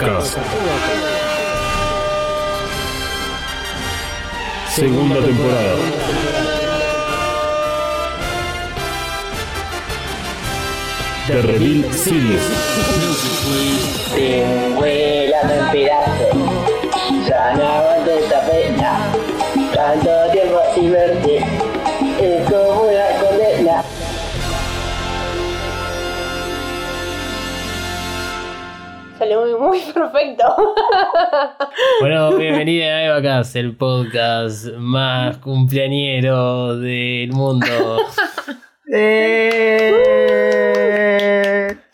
Evacast. Segunda temporada. The Reveal Series. Te vuelan en pedazos. Ya no aguanto esta pena. Perfecto. Bueno, bienvenida a Evacast, el podcast más cumpleañero del mundo.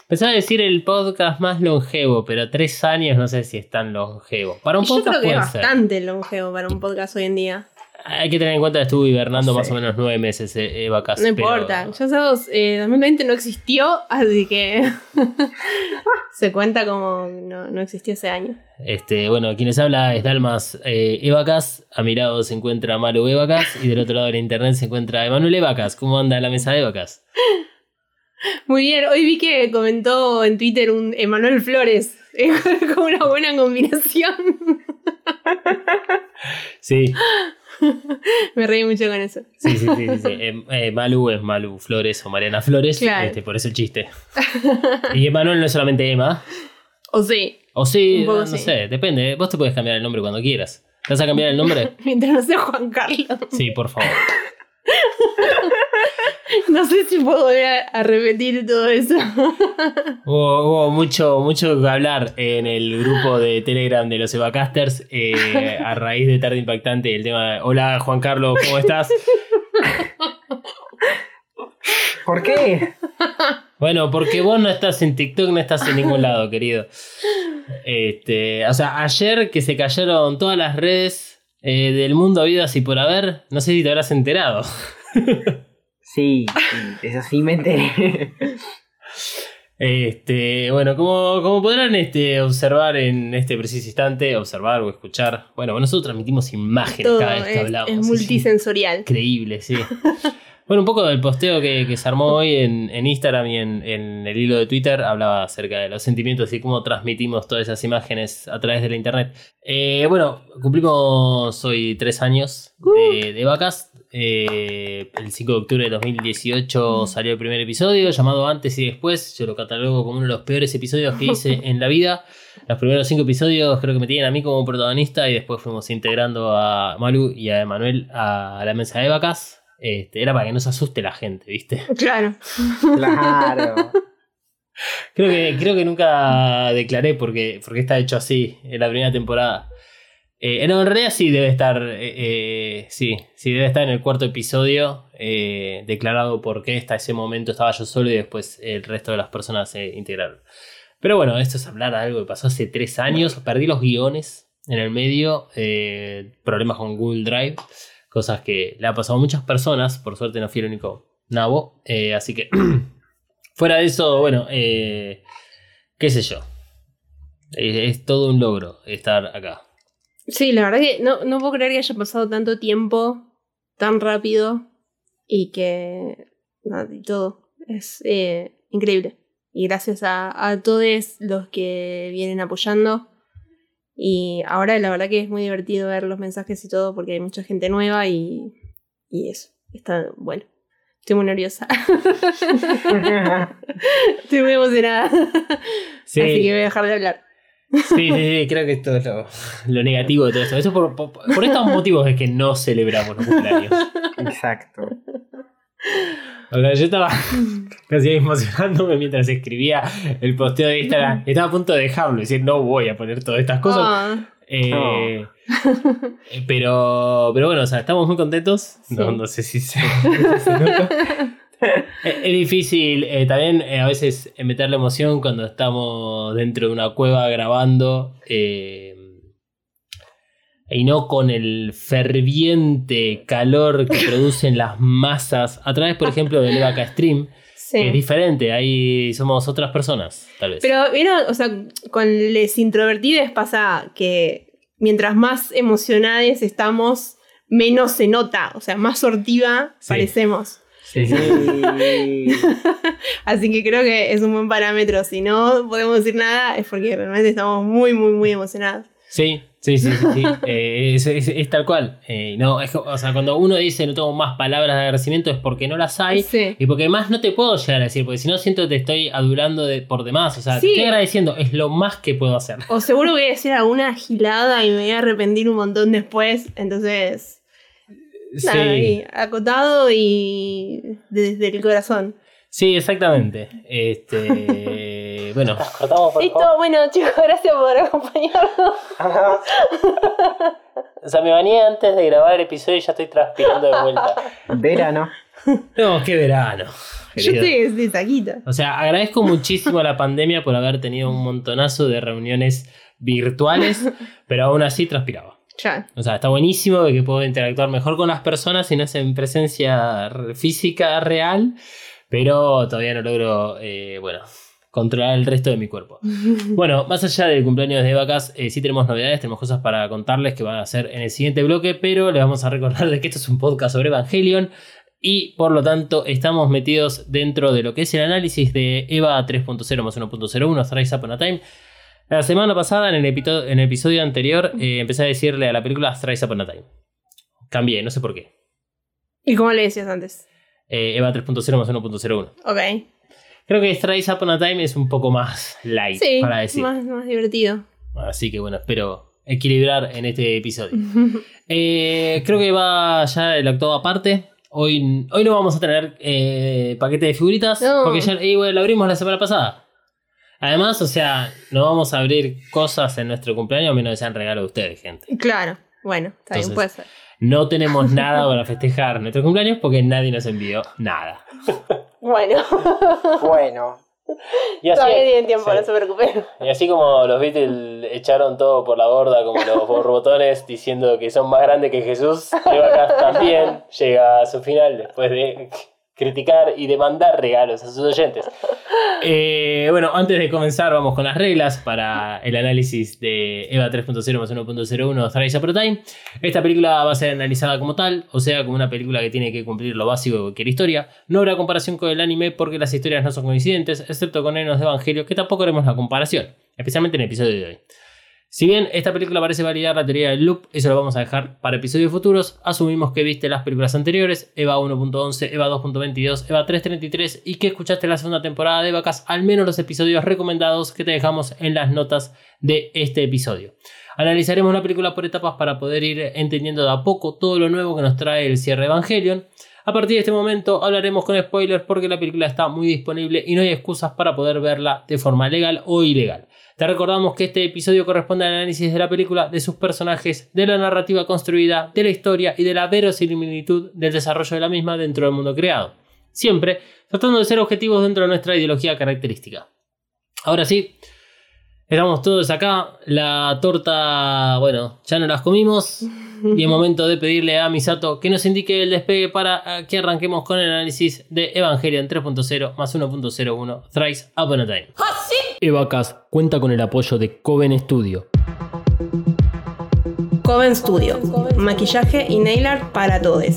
Pensaba decir el podcast más longevo, pero tres años no sé si es tan longevo. Para un yo podcast creo que es puede ser. bastante longevo para un podcast hoy en día. Hay que tener en cuenta que estuvo hibernando No más o menos nueve meses eh, Evacast. No pero- importa. Ya sabemos, eh, 2020 no existió, así que se cuenta como no, no existió ese año. Este, bueno, quienes habla es Dalmas eh, Evacas. A mi lado se encuentra Malu Evacas. Y del otro lado de la internet se encuentra Emanuel Evacas. ¿Cómo anda la mesa de Evacas? Muy bien, hoy vi que comentó en Twitter un Emanuel Flores. como una buena combinación. Sí, Me reí mucho con eso. sí, sí, sí. sí, sí. Eh, eh, Malu es Malu Flores o Mariana Flores. Claro. Este, por eso el chiste. Y Emanuel no es solamente Emma. O sí, O sí, no sí. sé, depende. Vos te puedes cambiar el nombre cuando quieras. ¿Te vas a cambiar el nombre? mientras no sea Juan Carlos. Sí, por favor. No sé si puedo volver a, repetir todo eso. Hubo, hubo mucho, mucho que hablar en el grupo de Telegram de los Evacasters eh, a raíz de Tarde Impactante el tema de, Hola Juan Carlos, ¿cómo estás? ¿Por qué? Bueno, porque vos no estás en TikTok, no estás en ningún lado, querido. Este, o sea, ayer que se cayeron todas las redes eh, del mundo habidas y por haber, no sé si te habrás enterado. Sí, sí, eso sí me enteré. Este, bueno, como, como podrán este, observar en este preciso instante, observar o escuchar, bueno, nosotros transmitimos imágenes Todo cada vez que es, hablamos. es es multisensorial. Increíble, sí. Bueno, un poco del posteo que, que se armó hoy en, en Instagram y en, en el hilo de Twitter hablaba acerca de los sentimientos y cómo transmitimos todas esas imágenes a través de la internet. Eh, bueno, cumplimos hoy tres años de, de vacas. Eh, el 5 de octubre de 2018 salió el primer episodio llamado Antes y Después. Yo lo catalogo como uno de los peores episodios que hice en la vida. Los primeros cinco episodios creo que me tienen a mí como protagonista y después fuimos integrando a Malu y a Emanuel a la mesa de vacas. Este, era para que no se asuste la gente, ¿viste? Claro. Claro. Creo que, creo que nunca declaré porque, porque está hecho así en la primera temporada. Eh, en realidad sí debe estar. eh, eh, sí, sí debe estar en el cuarto episodio. declarado por qué hasta ese momento estaba yo solo y después el resto de las personas se integraron. Pero bueno, esto es hablar de algo que pasó hace tres años. Perdí los guiones en el medio. problemas con Google Drive. Cosas que le ha pasado a muchas personas. Por suerte no fui el único nabo. así que. Fuera de eso, bueno, qué sé yo. Eh, es todo un logro estar acá. Sí, la verdad que no, no puedo creer que haya pasado tanto tiempo tan rápido y que nada, y todo es eh, increíble. Y gracias a, a todos los que vienen apoyando. Y ahora la verdad que es muy divertido ver los mensajes y todo porque hay mucha gente nueva y, y eso. Está bueno. Estoy muy nerviosa. Estoy muy emocionada. Sí, Así que voy a dejar de hablar. Sí, sí, sí, creo que esto es lo, lo negativo de todo esto. Eso por, por- por estos motivos es que no celebramos los cumpleaños. Exacto. O sea, yo estaba casi emocionándome mientras escribía el posteo de Instagram. Estaba a punto de dejarlo, decir, no voy a poner todas estas cosas. Ah, Eh, eh, pero, pero bueno, o sea, estamos muy contentos. No, Sí. no sé si se, si se nota. Es es difícil eh, también eh, a veces eh, meter la emoción cuando estamos dentro de una cueva grabando eh, y no con el ferviente calor que producen las masas a través, por ejemplo, del Evaca Stream. sí. Es diferente, ahí somos otras personas, tal vez. Pero, ¿vieron? O sea, con les introvertides pasa que mientras más emocionadas estamos, menos se nota. O sea, más sortiva Sí. parecemos. Sí, sí. Así que creo que es un buen parámetro. Si no podemos decir nada, es porque realmente estamos muy, muy, muy emocionados. Sí, sí, sí, sí, sí. Eh, es, es- es tal cual. Eh, no, es, o sea, cuando uno dice no tengo más palabras de agradecimiento es porque no las hay. Sí. Y porque más no te puedo llegar a decir, porque si no siento que te estoy adulando de, por demás. O sea, te estoy agradeciendo, es lo más que puedo hacer. O seguro voy a decir alguna gilada y me voy a arrepentir un montón después. Entonces, Sí, ahí, acotado y desde el corazón. sí, exactamente. Este, bueno, Cortamos por Listo, favor. bueno chicos, gracias por acompañarnos. o sea, me bañé antes de grabar el episodio y ya estoy transpirando de vuelta. Verano. No, qué verano. Yo estoy de saquita. O sea, agradezco muchísimo a la pandemia por haber tenido un montonazo de reuniones virtuales, pero aún así transpiraba. Ya. O sea, está buenísimo de que puedo interactuar mejor con las personas si no es en presencia física real, pero todavía no logro, eh, bueno, controlar el resto de mi cuerpo. Bueno, más allá del cumpleaños de vacas, eh, sí tenemos novedades, tenemos cosas para contarles que van a hacer en el siguiente bloque, pero les vamos a recordar de que esto es un podcast sobre Evangelion y por lo tanto estamos metidos dentro de lo que es el análisis de EVA 3.0 más 1.01, Thrice Upon a Time. La semana pasada, en el, epito- en el episodio anterior, eh, empecé a decirle a la película Thrice Upon a Time. Cambié, no sé por qué. ¿Y cómo le decías antes? Eh, EVA 3.0 más 1.01. Ok. Creo que Thrice Upon a Time es un poco más light Sí, para decir. más, más divertido. Así que bueno, espero equilibrar en este episodio. Eh, creo que va ya el octavo aparte. Hoy, hoy no vamos a tener eh, paquete de figuritas. No. Porque ya bueno, lo abrimos la semana pasada. Además, o sea, no vamos a abrir cosas en nuestro cumpleaños a menos que sean regalo de ustedes, gente. Claro. Bueno, Entonces, puede ser. No tenemos nada para festejar nuestro cumpleaños porque nadie nos envió nada. Bueno, Bueno. Y así, todavía tienen tiempo, sí. no se preocupen. y así como los Beatles echaron todo por la borda, como los borbotones, diciendo que son más grandes que Jesús, Eva también llega a su final después de criticar y demandar regalos a sus oyentes. Eh, bueno, antes de comenzar, vamos con las reglas para el análisis de EVA 3.0 más 1.01 Thrice Upon a Time. Esta película va a ser analizada como tal, o sea, como una película que tiene que cumplir lo básico de cualquier historia. No habrá comparación con el anime porque las historias no son coincidentes, excepto con Enos de Evangelio, que tampoco haremos la comparación, especialmente en el episodio de hoy. Si bien esta película parece validar la teoría del loop, eso lo vamos a dejar para episodios futuros. Asumimos que viste las películas anteriores, EVA 1.11, EVA 2.22, EVA 3.33 y que escuchaste la segunda temporada de Vacas, al menos los episodios recomendados que te dejamos en las notas de este episodio. Analizaremos la película por etapas para poder ir entendiendo de a poco todo lo nuevo que nos trae el cierre Evangelion. A partir de este momento hablaremos con spoilers porque la película está muy disponible y no hay excusas para poder verla de forma legal o ilegal. Te recordamos que este episodio corresponde al análisis de la película, de sus personajes, de la narrativa construida, de la historia y de la verosimilitud del desarrollo de la misma dentro del mundo creado. Siempre tratando de ser objetivos dentro de nuestra ideología característica. Ahora sí, estamos todos acá. La torta, bueno, ya no las comimos. Y es momento de pedirle a Misato que nos indique el despegue para eh, que arranquemos con el análisis de Evangelion 3.0 más 1.01 Thrice Upon a Time. Evacas cuenta con el apoyo de Coven Studio. Coven Studio. Maquillaje y nail art para todos.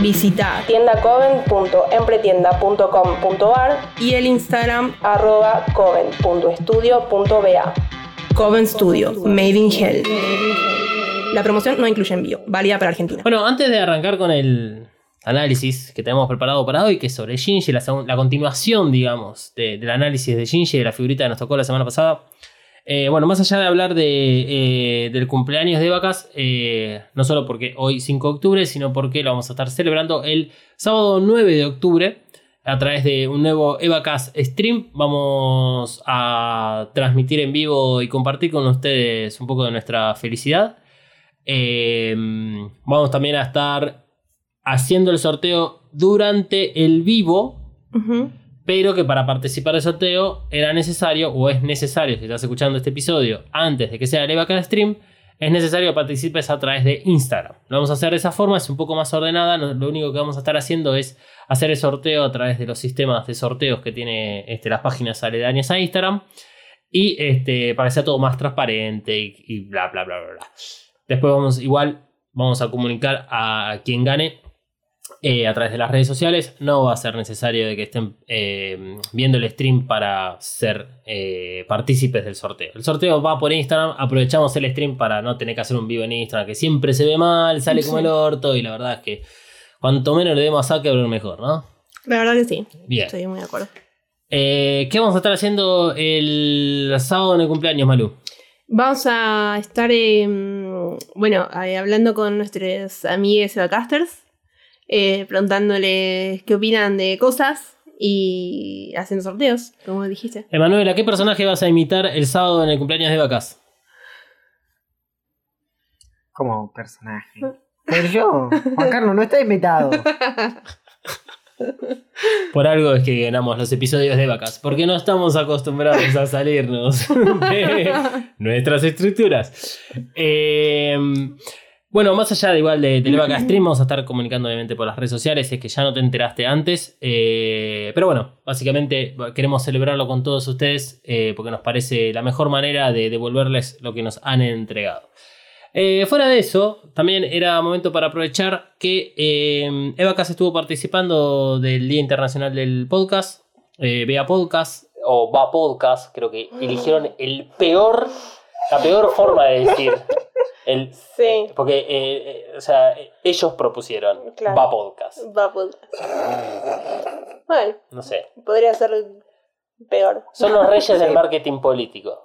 Visita tiendacoven.empretienda.com.ar y el Instagram arroba coven.estudio.ba. Coven Studio, Made in Hell. La promoción no incluye envío, válida para Argentina. Bueno, antes de arrancar con el análisis que tenemos preparado para hoy, que es sobre Shinji, la, continuación, digamos, de- del análisis de Shinji, de la figurita que nos tocó la semana pasada. Eh, bueno, más allá de hablar eh, del cumpleaños de vacas, eh, no solo porque hoy 5 de octubre, sino porque lo vamos a estar celebrando el sábado 9 de octubre a través de un nuevo Evacas Stream. Vamos a transmitir en vivo y compartir con ustedes un poco de nuestra felicidad. Eh, vamos también a estar haciendo el sorteo durante el vivo. Ujú. Pero que para participar del sorteo era necesario, o es necesario, si estás escuchando este episodio antes de que sea el Evacast Stream, es necesario que participes a través de Instagram. Lo vamos a hacer de esa forma, es un poco más ordenada. Lo único que vamos a estar haciendo es hacer el sorteo a través de los sistemas de sorteos que tiene este, las páginas aledañas a Instagram. Y este, para que sea todo más transparente y, y bla, bla, bla, bla, bla. Después vamos, igual, vamos a comunicar a quien gane eh, a través de las redes sociales. No va a ser necesario de que estén eh, viendo el stream para ser eh, partícipes del sorteo. El sorteo va por Instagram. Aprovechamos el stream para no tener que hacer un vivo en Instagram, que siempre se ve mal, sale como el orto. Y la verdad es que cuanto menos le demos a Zuckerberg, mejor, ¿no? La verdad que sí. Bien. Estoy muy de acuerdo. Eh, ¿Qué vamos a estar haciendo el sábado en el cumpleaños, Malú? Vamos a estar, bueno, hablando con nuestros amigos Evacasters, eh, preguntándoles qué opinan de cosas y haciendo sorteos, como dijiste. Emanuel, ¿a qué personaje vas a imitar el sábado en el cumpleaños de Vacas? Como personaje. Pero yo, Juan Carlos, no está invitado. Por algo es que ganamos los episodios de vacas, porque no estamos acostumbrados a salirnos de nuestras estructuras. Eh, bueno, más allá de igual de, del Vaca Stream, vamos a estar comunicando obviamente por las redes sociales, es que ya no te enteraste antes. eh, pero bueno, básicamente queremos celebrarlo con todos ustedes eh, porque nos parece la mejor manera de devolverles lo que nos han entregado. Eh, fuera de eso, también era momento para aprovechar que eh, Eva Cas estuvo participando del Día Internacional del Podcast, Vea Podcast o Va Podcast, creo que eligieron el peor, la peor forma de decir. El, Sí. Porque, eh, eh, o sea, ellos propusieron Claro. Va Podcast. Va Bueno, No sé. podría ser peor. Son los reyes del marketing político.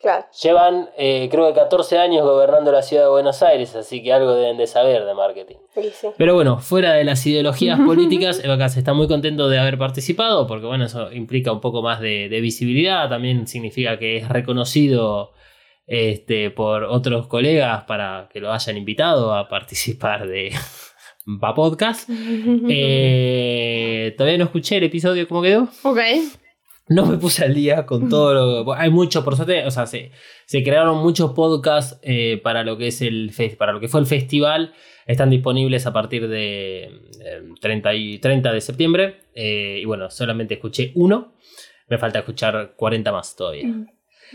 Claro. Llevan, eh, creo que 14 años gobernando la ciudad de Buenos Aires, así que algo deben de saber de marketing. Sí, sí. Pero bueno, fuera de las ideologías políticas, Eva Cas está muy contento de haber participado, porque bueno, eso implica un poco más de, de visibilidad, también significa que es reconocido este, por otros colegas para que lo hayan invitado a participar de Va Podcast. Eh, todavía no escuché el episodio, ¿cómo quedó? ok. No me puse al día con todo lo bueno, Hay mucho, por suerte, o sea, se, se crearon muchos podcasts eh, para lo que es el para lo que fue el festival. Están disponibles a partir de eh, 30, y, 30 de septiembre. eh, y bueno, solamente escuché uno. Me falta escuchar 40 más todavía.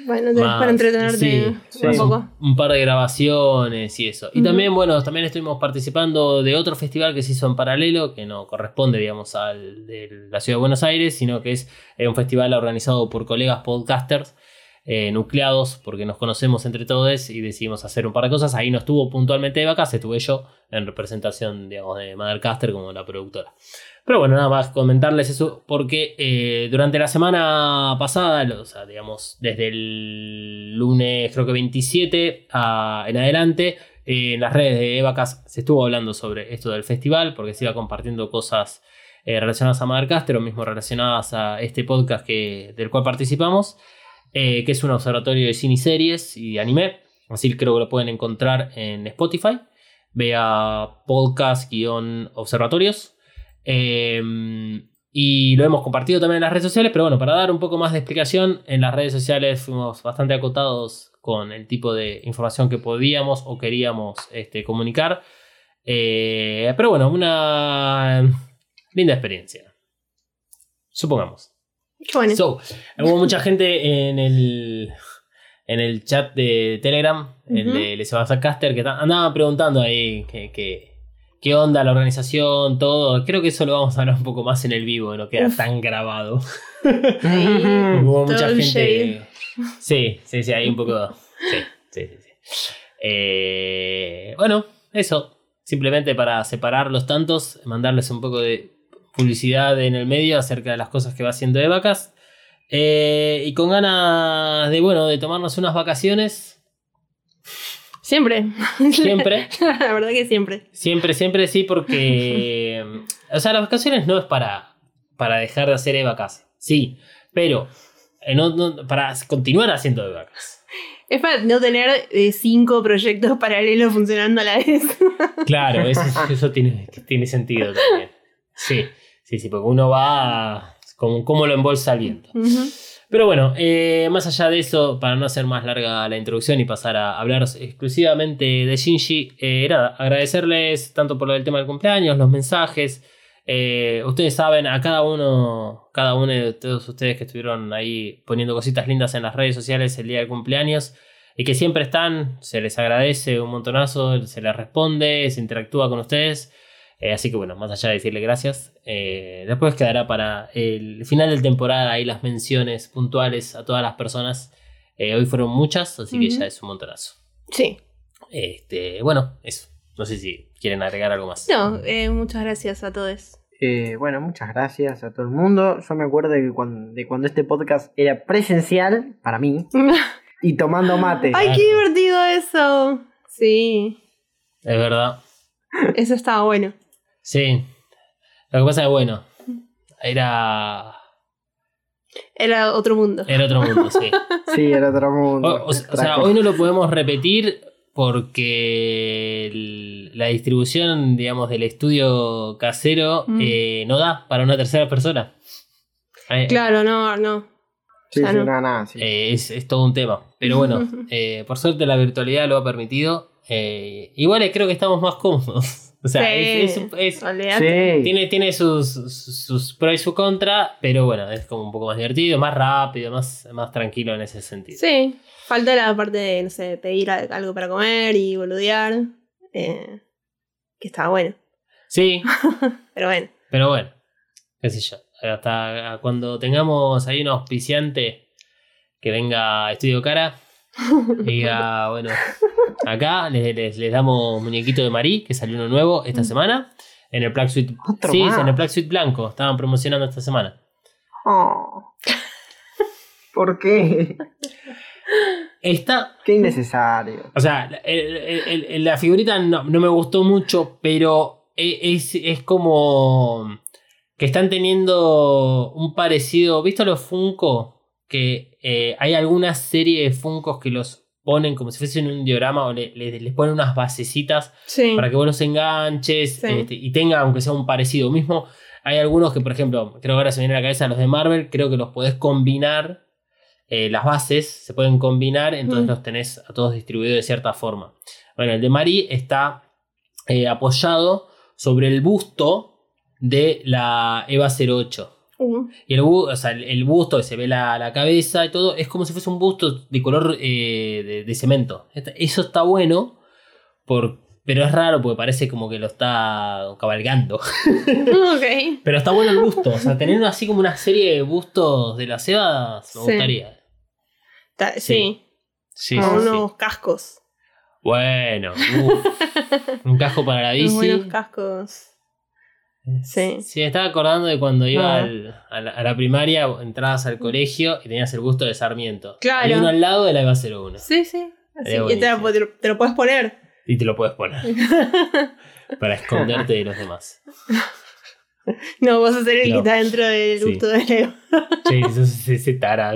Bueno, Más, para entretenerte sí, sí. un poco. Un par de grabaciones y eso. Y también, bueno, también estuvimos participando de otro festival que se hizo en paralelo, que no corresponde, digamos, al de la ciudad de Buenos Aires, sino que es eh, un festival organizado por colegas podcasters eh, nucleados, porque nos conocemos entre todos y decidimos hacer un par de cosas. Ahí no estuvo puntualmente de vacas, estuve yo en representación, digamos, de Mothercaster como la productora. Pero bueno, nada más comentarles eso, porque eh, durante la semana pasada, o sea, digamos, desde el lunes, creo que 27 a- en adelante, eh, en las redes de Evacas se estuvo hablando sobre esto del festival, porque se iba compartiendo cosas eh, relacionadas a Mothercaster o mismo relacionadas a este podcast que, del cual participamos, que es un observatorio de cine y series y anime. Así creo que lo pueden encontrar en Spotify. Vea podcast-observatorios. Eh, y lo hemos compartido también en las redes sociales, pero bueno, para dar un poco más de explicación, en las redes sociales fuimos bastante acotados con el tipo de información que podíamos o queríamos este, comunicar. Eh, pero bueno, una linda experiencia. Supongamos. Qué bueno. So, hubo mucha gente en el, en el chat de Telegram, el de Les Caster, que andaban preguntando ahí que, que- qué onda la organización, todo. Creo que eso lo vamos a hablar un poco más en el vivo, no queda Uf. tan grabado. Hubo mucha gente. Sí, sí, sí, hay un poco. Sí, sí, sí. sí. Eh, bueno, eso. Simplemente para separar los tantos, mandarles un poco de publicidad en el medio acerca de las cosas que va haciendo de vacas. Eh, y con ganas de, bueno, de tomarnos unas vacaciones. Siempre. Siempre. La verdad que siempre. Siempre, siempre sí, porque. o sea, las vacaciones no es para, para dejar de hacer evacas. Sí, pero eh, no- no- para continuar haciendo evacas. Es para no tener eh, cinco proyectos paralelos funcionando a la vez. Claro, eso, eso tiene, tiene sentido también. Sí, sí, sí, porque uno va como cómo lo embolsa el viento. Pero bueno, eh, más allá de eso, para no hacer más larga la introducción y pasar a hablar exclusivamente de Shinji, eh, nada, agradecerles tanto por lo del tema del cumpleaños, los mensajes. Eh, ustedes saben, a cada uno, cada uno de todos ustedes que estuvieron ahí poniendo cositas lindas en las redes sociales el día del cumpleaños y que siempre están, se les agradece un montonazo, se les responde, se interactúa con ustedes. Eh, así que bueno, más allá de decirle gracias, eh, después quedará para el final de temporada ahí las menciones puntuales a todas las personas. Eh, hoy fueron muchas, así que ya es un montonazo. Sí. Este, bueno, eso. No sé si quieren agregar algo más. No, eh, muchas gracias a todos. Eh, bueno, muchas gracias a todo el mundo. Yo me acuerdo de, que cuando, de cuando este podcast era presencial, para mí, y tomando mate. ¡Ay, qué divertido eso! Sí, Es verdad. eso estaba bueno. Sí. Lo que pasa es que, bueno, era, Era otro mundo. era otro mundo, sí. Sí, era otro mundo. O, o- o sea, hoy no lo podemos repetir porque el- la distribución, digamos, del estudio casero Mm. eh, no da para una tercera persona. Eh, Claro, no, no. Sí, no. nada, nada, sí. eh, es, es todo un tema. Pero bueno, eh, por suerte la virtualidad lo ha permitido. Eh, igual creo que estamos más cómodos. O sea, Sí, es- es- es- olvídate. Sí. tiene, tiene sus, sus, sus pros y su contra, pero bueno, es como un poco más divertido, más rápido, más, más tranquilo en ese sentido. Sí, falta la parte de, no sé, pedir algo para comer y boludear. eh, que estaba bueno. Sí, Pero bueno. Pero bueno, qué sé yo. Hasta cuando tengamos ahí un auspiciante que venga a Estudio Cara diga, bueno, acá les, les- les damos muñequito de Marí, que salió uno nuevo esta semana. En el Black Suite. Sí, más. en el Black Suite blanco. Estaban promocionando esta semana. Oh. ¿Por qué? Está. Qué innecesario. O sea, el- el- el- la figurita no, no me gustó mucho, pero e- es, es como que están teniendo un parecido. ¿Viste los Funko? Que eh, hay alguna serie de Funcos que los ponen como si fuesen un diorama o le- le- les ponen unas basecitas Sí. para que vos los enganches Sí. este, y tenga aunque sea un parecido mismo. Hay algunos que, por ejemplo, creo que ahora se me viene a la cabeza los de Marvel, creo que los podés combinar, eh, las bases se pueden combinar, entonces Mm. los tenés a todos distribuidos de cierta forma. Bueno, el de Mari está eh, apoyado sobre el busto de la EVA 08. Uh, Y el, o sea, el, el busto, se ve la, la cabeza y todo, es como si fuese un busto de color eh, de, de cemento. Eso está bueno, por, pero es raro porque parece como que lo está cabalgando. ok. Pero está bueno el busto, o sea, tener así como una serie de bustos de las cebas me Sí. gustaría. Ta- sí. Sí, unos cascos. Bueno, uf. un casco para la Unos bici. buenos cascos. Sí. Sí, me estaba acordando de cuando iba Ah. al- a, la, a la primaria, entrabas al colegio y tenías el busto de Sarmiento. Claro. Hay uno al lado de la EVA 01. Sí, sí. Así, y te, lo- te lo puedes poner. Y te lo puedes poner. para esconderte de los demás. No, vos a ser el No. que está dentro del Sí. gusto de Leo. Che, sos ese tara.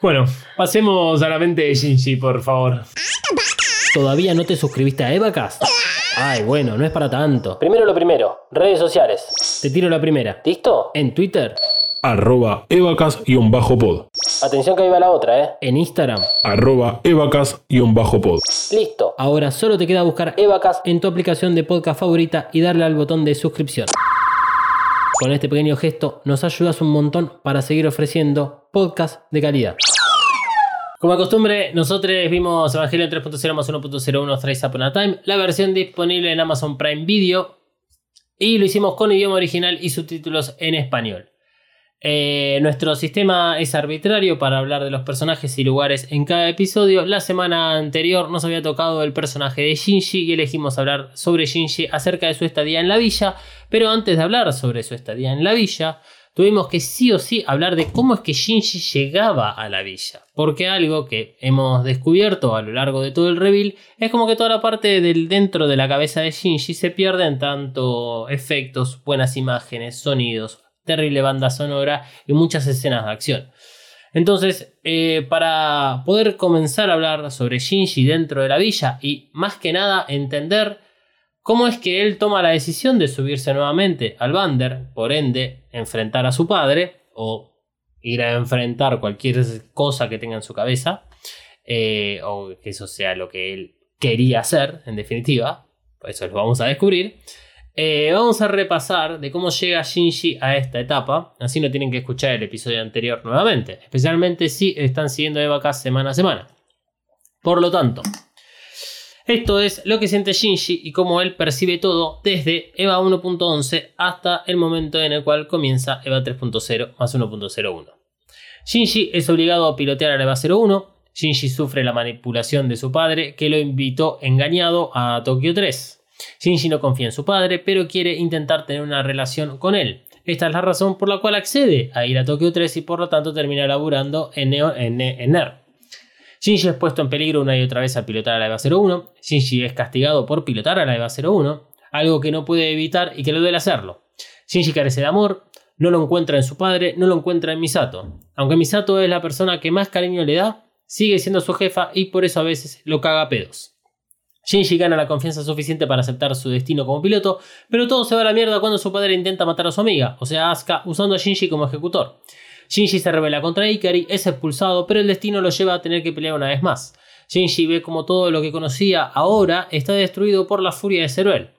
bueno, pasemos a la mente de Shinji, por favor. ¿Todavía no te suscribiste a Evacast? Ay, bueno, no es para tanto. Primero lo primero, redes sociales. Te tiro la primera. ¿Listo? En Twitter. Arroba evacas-pod. Atención que ahí va la otra, ¿eh? En Instagram. Arroba evacas-pod. Listo. Ahora solo te queda buscar Evacas en tu aplicación de podcast favorita y darle al botón de suscripción. Con este pequeño gesto nos ayudas un montón para seguir ofreciendo podcast de calidad. Como de costumbre, nosotros vimos Evangelion 3.0 más 1.01 Thrice Upon a Time, la versión disponible en Amazon Prime Video, y lo hicimos con idioma original y subtítulos en español. Eh, nuestro sistema es arbitrario para hablar de los personajes y lugares en cada episodio. La semana anterior nos había tocado el personaje de Shinji y elegimos hablar sobre Shinji acerca de su estadía en la villa. Pero antes de hablar sobre su estadía en la villa, tuvimos que sí o sí hablar de cómo es que Shinji llegaba a la villa. Porque algo que hemos descubierto a lo largo de todo el reveal es como que toda la parte del dentro de la cabeza de Shinji se pierde en tanto efectos, buenas imágenes, sonidos, terrible banda sonora y muchas escenas de acción. Entonces, eh, para poder comenzar a hablar sobre Shinji dentro de la villa y más que nada entender cómo es que él toma la decisión de subirse nuevamente al Bander, por ende, enfrentar a su padre o ir a enfrentar cualquier cosa que tenga en su cabeza, eh, o que eso sea lo que él quería hacer, en definitiva, eso lo vamos a descubrir. Eh, vamos a repasar de cómo llega Shinji a esta etapa, así no tienen que escuchar el episodio anterior nuevamente, especialmente si están siguiendo Eva semana a semana. Por lo tanto, esto es lo que siente Shinji y cómo él percibe todo desde EVA 1.11 hasta el momento en el cual comienza EVA 3.0 más 1.01. Shinji es obligado a pilotear a EVA 01. Shinji sufre la manipulación de su padre que lo invitó engañado a Tokio 3. Shinji no confía en su padre, pero quiere intentar tener una relación con él. Esta es la razón por la cual accede a ir a Tokio 3 y por lo tanto termina laburando en, Neo, en, en. Shinji es puesto en peligro una y otra vez al pilotar a la EVA 01. Shinji es castigado por pilotar a la EVA 01, algo que no puede evitar y que le duele hacerlo. Shinji carece de amor, no lo encuentra en su padre, no lo encuentra en Misato. Aunque Misato es la persona que más cariño le da, sigue siendo su jefa y por eso a veces lo caga a pedos. Shinji gana la confianza suficiente para aceptar su destino como piloto, pero todo se va a la mierda cuando su padre intenta matar a su amiga, o sea, Asuka, usando a Shinji como ejecutor. Shinji se revela contra Ikari, es expulsado, pero el destino lo lleva a tener que pelear una vez más. Shinji ve como todo lo que conocía ahora está destruido por la furia de Zeruel.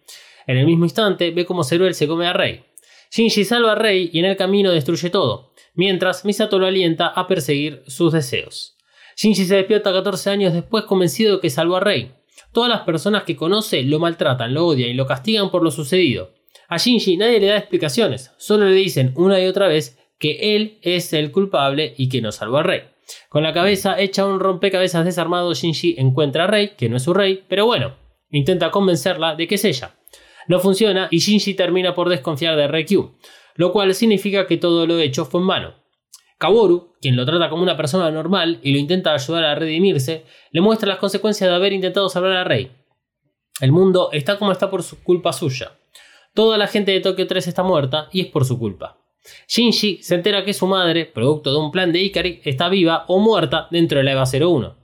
En el mismo instante ve como Zeruel se come a Rei. Shinji salva a Rei y en el camino destruye todo, mientras Misato lo alienta a perseguir sus deseos. Shinji se despierta 14 años después convencido de que salvó a Rei. Todas las personas que conoce lo maltratan, lo odian y lo castigan por lo sucedido. A Shinji nadie le da explicaciones, solo le dicen una y otra vez que él es el culpable y que no salvó al rey. Con la cabeza hecha un rompecabezas desarmado, Shinji encuentra a Rey, que no es su rey, pero bueno, intenta convencerla de que es ella. No funciona y Shinji termina por desconfiar de Reikyu, lo cual significa que todo lo hecho fue en vano. Kaworu, quien lo trata como una persona normal y lo intenta ayudar a redimirse, le muestra las consecuencias de haber intentado salvar a Rey. El mundo está como está por su culpa suya. Toda la gente de Tokio 3 está muerta y es por su culpa. Shinji se entera que su madre, producto de un plan de Ikari, está viva o muerta dentro de la EVA 01.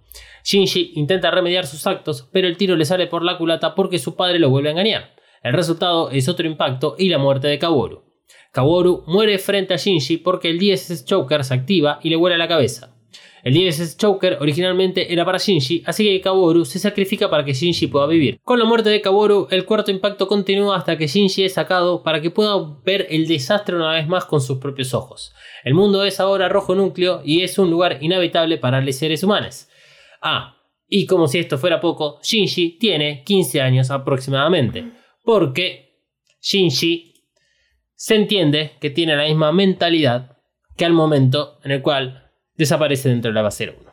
Shinji intenta remediar sus actos, pero el tiro le sale por la culata porque su padre lo vuelve a engañar. El resultado es otro impacto y la muerte de Kaworu. Kaworu muere frente a Shinji porque el DSS Choker se activa y le vuela la cabeza. El DSS Choker originalmente era para Shinji, así que Kaworu se sacrifica para que Shinji pueda vivir. Con la muerte de Kaworu, el cuarto impacto continúa hasta que Shinji es sacado para que pueda ver el desastre una vez más con sus propios ojos. El mundo es ahora rojo núcleo y es un lugar inhabitable para los seres humanos. Ah, y como si esto fuera poco, Shinji tiene 15 años aproximadamente, porque Shinji se entiende que tiene la misma mentalidad que al momento en el cual desaparece dentro de la base 1.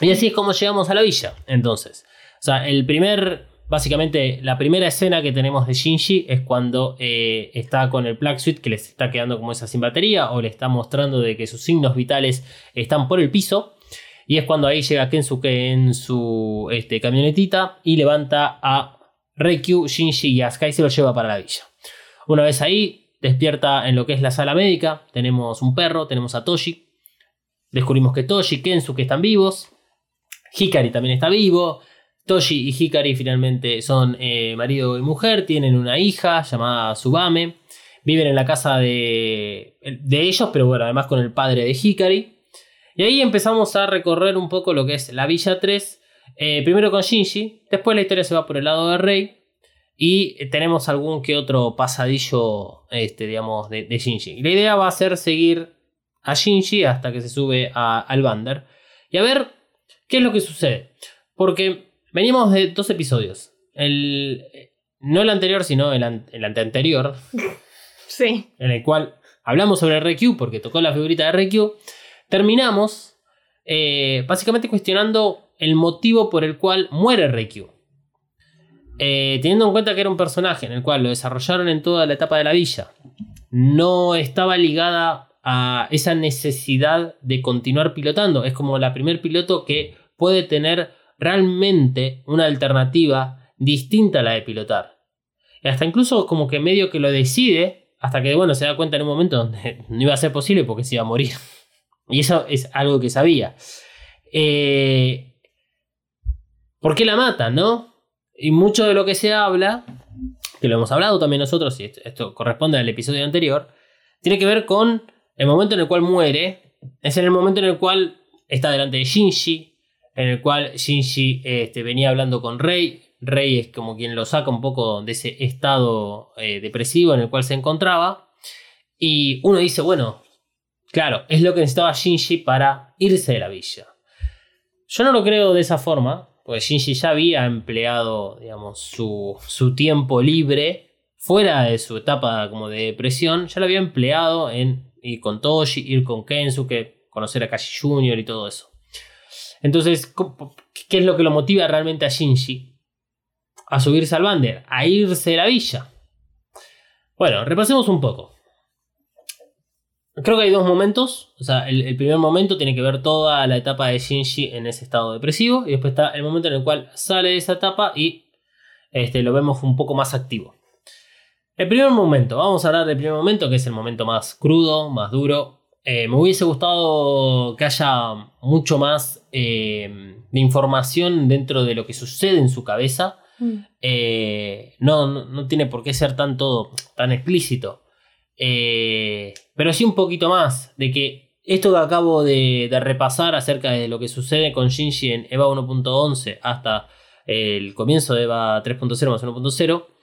Y así es como llegamos a la villa, entonces. O sea, el primer, básicamente, la primera escena que tenemos de Shinji es cuando eh, está con el Black Suit que les está quedando como esa sin batería o le está mostrando de que sus signos vitales están por el piso. Y es cuando ahí llega Kensuke en su este, camionetita y levanta a Reikyu, Shinji y Asuka y se lo lleva para la villa. Una vez ahí, despierta en lo que es la sala médica. Tenemos un perro, tenemos a Toshi. Descubrimos que Toshi y Kensuke están vivos. Hikari también está vivo. Toshi y Hikari finalmente son eh, marido y mujer. Tienen una hija llamada Subame. Viven en la casa de, de ellos, pero bueno, además con el padre de Hikari. Y ahí empezamos a recorrer un poco lo que es la Villa 3. Eh, primero con Shinji. Después la historia se va por el lado de Rey. Y tenemos algún que otro pasadillo, este, digamos, de, Shinji. La idea va a ser seguir a Shinji hasta que se sube al Bander. Y a ver qué es lo que sucede. Porque venimos de dos episodios. El, no el anterior, sino el, el anteanterior. Sí. En el cual hablamos sobre RQ porque tocó la figurita de RQ. Terminamos eh, básicamente cuestionando el motivo por el cual muere RQ. Eh, teniendo en cuenta que era un personaje en el cual lo desarrollaron en toda la etapa de la villa, no estaba ligada a esa necesidad de continuar pilotando. Es como la primer piloto que puede tener realmente una alternativa distinta a la de pilotar. Y hasta incluso como que medio que lo decide, hasta que bueno, se da cuenta en un momento donde no iba a ser posible porque se iba a morir. Y eso es algo que sabía. Eh, ¿Por qué la mata, no? Y mucho de lo que se habla que lo hemos hablado también nosotros, y esto corresponde al episodio anterior, tiene que ver con el momento en el cual muere. Es en el momento en el cual está delante de Shinji, en el cual Shinji este, venía hablando con Rei. Rei es como quien lo saca un poco de ese estado eh, depresivo en el cual se encontraba. Y uno dice, bueno, claro, es lo que necesitaba Shinji para irse de la villa. Yo no lo creo de esa forma, porque Shinji ya había empleado, digamos, su, su tiempo libre fuera de su etapa como de depresión, ya lo había empleado en ir con Toshi, ir con Kensuke, conocer a Kashi Jr. y todo eso. Entonces, ¿cómo- ¿qué es lo que lo motiva realmente a Shinji? A subirse al Bander, a irse de la villa. Bueno, repasemos un poco. Creo que hay dos momentos. O sea, el, el primer momento tiene que ver toda la etapa de Shinji en ese estado depresivo. Y después está el momento en el cual sale de esa etapa y este, lo vemos un poco más activo. El primer momento, vamos a hablar del primer momento, que es el momento más crudo, más duro. Eh, me hubiese gustado que haya mucho más eh, de información dentro de lo que sucede en su cabeza. Eh, no, no, no tiene por qué ser tan todo tan explícito. Pero sí un poquito más de que esto que acabo de, de repasar acerca de lo que sucede con Shinji en EVA 1.11 hasta el comienzo de EVA 3.0 más 1.0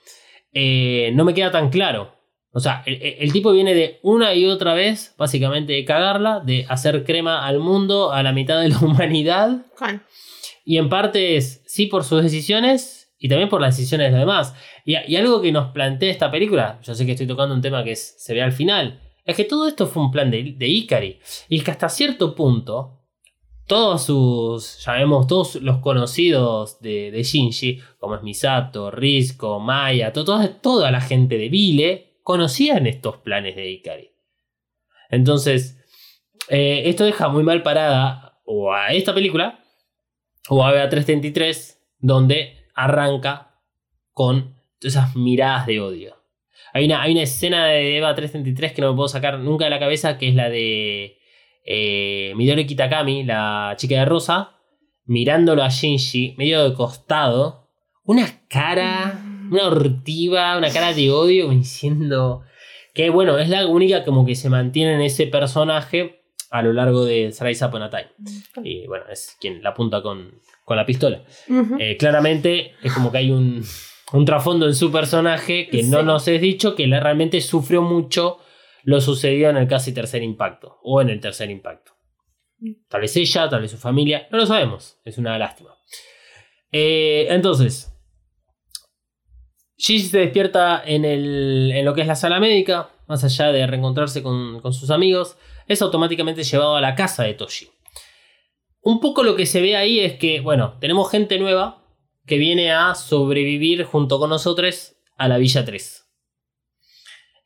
eh, no me queda tan claro. O sea, el, el tipo viene de una y otra vez, básicamente, de cagarla, de hacer crema al mundo, a la mitad de la humanidad. Con. Y en parte es, sí, por sus decisiones y también por las decisiones de los demás. Y, y algo que nos plantea esta película, yo sé que estoy tocando un tema que es- se ve al final, es que todo esto fue un plan de, de Ikari. Y que hasta cierto punto, todos sus, llamemos, todos los conocidos de, de Shinji, como es Misato, Risco, Maya, to- toda, la gente de Vile, conocían estos planes de Ikari. Entonces, eh, esto deja muy mal parada o a esta película o a BA 333, donde arranca con esas miradas de odio. Hay una, hay una escena de Eva 333 que no me puedo sacar nunca de la cabeza, que es la de eh, Midori Kitakami, la chica de rosa, mirándolo a Shinji, medio de costado, una cara, una hortiva, una cara de odio, diciendo que bueno, es la única como que se mantiene en ese personaje a lo largo de Rise Upon a Time. Y bueno, es quien la apunta con, con la pistola. Eh, claramente es como que hay un, un trasfondo en su personaje que no nos es dicho, que le- realmente sufrió mucho lo sucedido en el casi tercer impacto, o en el tercer impacto. Tal vez ella, tal vez su familia, no lo sabemos, es una lástima. Eh, entonces, Gigi se despierta en, el- en lo que es la sala médica, más allá de reencontrarse con, con sus amigos, es automáticamente llevado a la casa de Toshi. Un poco lo que se ve ahí es que, bueno, tenemos gente nueva que viene a sobrevivir junto con nosotros a la Villa 3.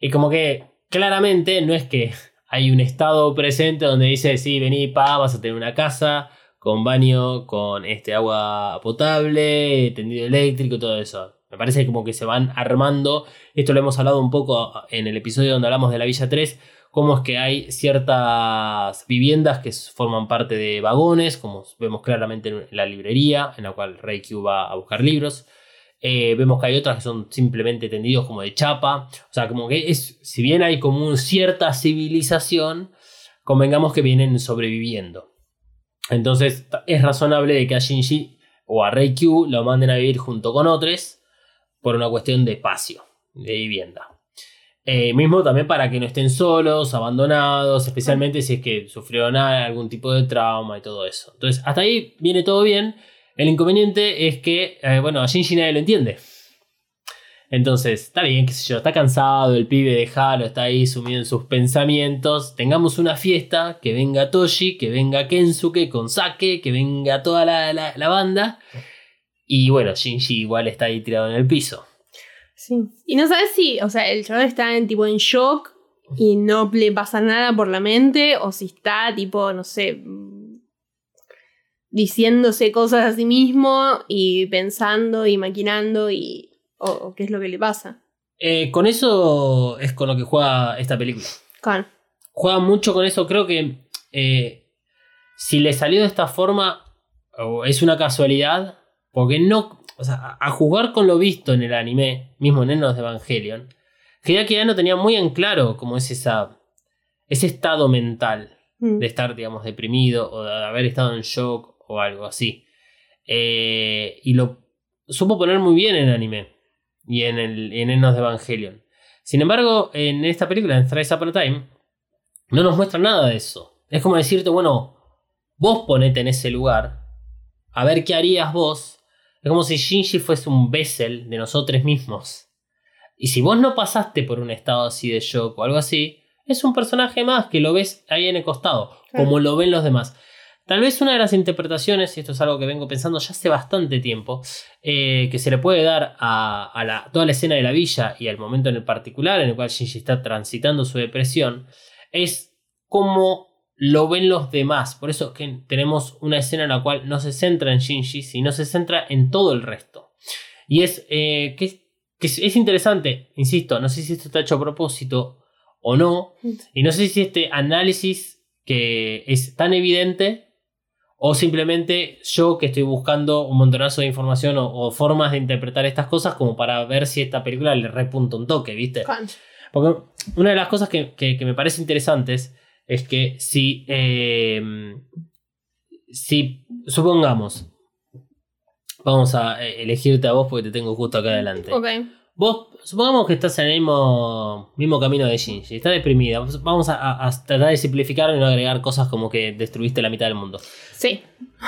Y como que claramente no es que hay un estado presente donde dice, sí, vení, pa, vas a tener una casa con baño, con este agua potable, tendido eléctrico todo eso. Me parece como que se van armando. Esto lo hemos hablado un poco en el episodio donde hablamos de la Villa 3. Cómo es que hay ciertas viviendas que forman parte de vagones, como vemos claramente en la librería, en la cual Reikyu va a buscar libros. Eh, vemos que hay otras que son simplemente tendidos como de chapa. O sea, como que es, si bien hay como un cierta civilización, convengamos que vienen sobreviviendo. Entonces es razonable de que a Shinji o a Reikyu lo manden a vivir junto con otros por una cuestión de espacio, de vivienda. Eh, mismo también para que no estén solos, abandonados, especialmente si es que sufrieron algún tipo de trauma y todo eso. Entonces, hasta ahí viene todo bien. El inconveniente es que, eh, bueno, a Shinji nadie lo entiende. Entonces, está bien, qué sé yo, está cansado, el pibe de Halo está ahí sumido en sus pensamientos. Tengamos una fiesta, que venga Toshi, que venga Kensuke con Sake, que venga toda la, la- banda. Y bueno, Shinji igual está ahí tirado en el piso. Sí. Y no sabes si, o sea, el chaval está en tipo en shock y no le pasa nada por la mente, o si está tipo, no sé, diciéndose cosas a sí mismo y pensando y maquinando y. o, qué es lo que le pasa. Eh, con eso es con lo que juega esta película. Con. juega mucho con eso. Creo que eh, si le salió de esta forma, o es una casualidad, porque no. o sea, a, jugar con lo visto en el anime, mismo en Enos de Evangelion, Hideaki Anno tenía muy en claro cómo es esa, ese estado mental Mm. de estar, digamos, deprimido o de haber estado en shock o algo así. Eh, y lo supo poner muy bien en anime y en, el, en Enos de Evangelion. Sin embargo, en esta película, en Thrice Upon a Time, no nos muestra nada de eso. Es como decirte, bueno, vos ponete en ese lugar, a ver qué harías vos. Es como si Shinji fuese un Bessel de nosotros mismos. Y si vos no pasaste por un estado así de shock o algo así, es un personaje más que lo ves ahí en el costado, Claro. como lo ven los demás. Tal vez una de las interpretaciones, y esto es algo que vengo pensando ya hace bastante tiempo, eh, que se le puede dar a, a la- toda la escena de la villa y al momento en el particular en el cual Shinji está transitando su depresión, es cómo lo ven los demás. Por eso que tenemos una escena en la cual no se centra en Shinji, sino se centra en todo el resto. Y es eh, que, es- que es, es interesante, insisto, no sé si esto está hecho a propósito o no, y no sé si este análisis que es tan evidente o simplemente yo que estoy buscando un montonazo de información o, o formas de interpretar estas cosas como para ver si esta película le repunta un toque, ¿viste? Porque una de las cosas que, que- que me parece interesantes es que si, eh, si supongamos, vamos a eh, elegirte a vos porque te tengo justo acá adelante. Ok. Vos, supongamos que estás en el mismo, mismo camino de Shinji, estás deprimida. Vamos a, a- tratar de simplificar y no agregar cosas como que destruiste la mitad del mundo. Sí.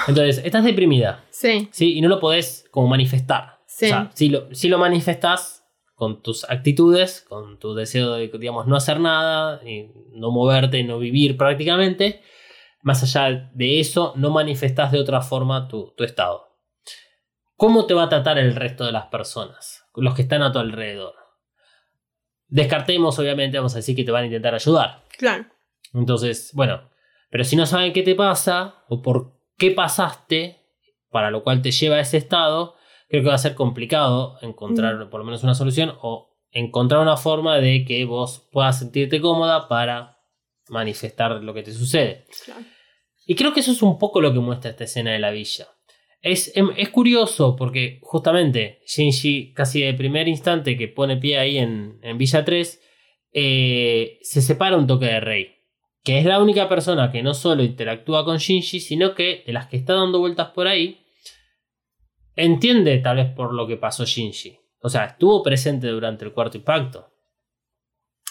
Entonces, estás deprimida, Sí. ¿sí? Y no lo podés como manifestar. Sí. O sea, si lo, si lo manifestás con tus actitudes, con tu deseo de, digamos, no hacer nada, y no moverte, no vivir prácticamente, más allá de eso, no manifestás de otra forma tu, tu estado. ¿Cómo te va a tratar el resto de las personas? Los que están a tu alrededor. Descartemos, obviamente, vamos a decir que te van a intentar ayudar. Claro. Entonces, bueno, pero si no saben qué te pasa o por qué pasaste, para lo cual te lleva a ese estado, creo que va a ser complicado encontrar por lo menos una solución o encontrar una forma de que vos puedas sentirte cómoda para manifestar lo que te sucede. Claro. Y creo que eso es un poco lo que muestra esta escena de la villa. Es, em- es curioso porque justamente Shinji, casi de primer instante que pone pie ahí en, en Villa 3, eh, se separa un toque de rey. Que es la única persona que no solo interactúa con Shinji, sino que de las que está dando vueltas por ahí, entiende tal vez por lo que pasó Shinji. O sea, estuvo presente durante el cuarto impacto.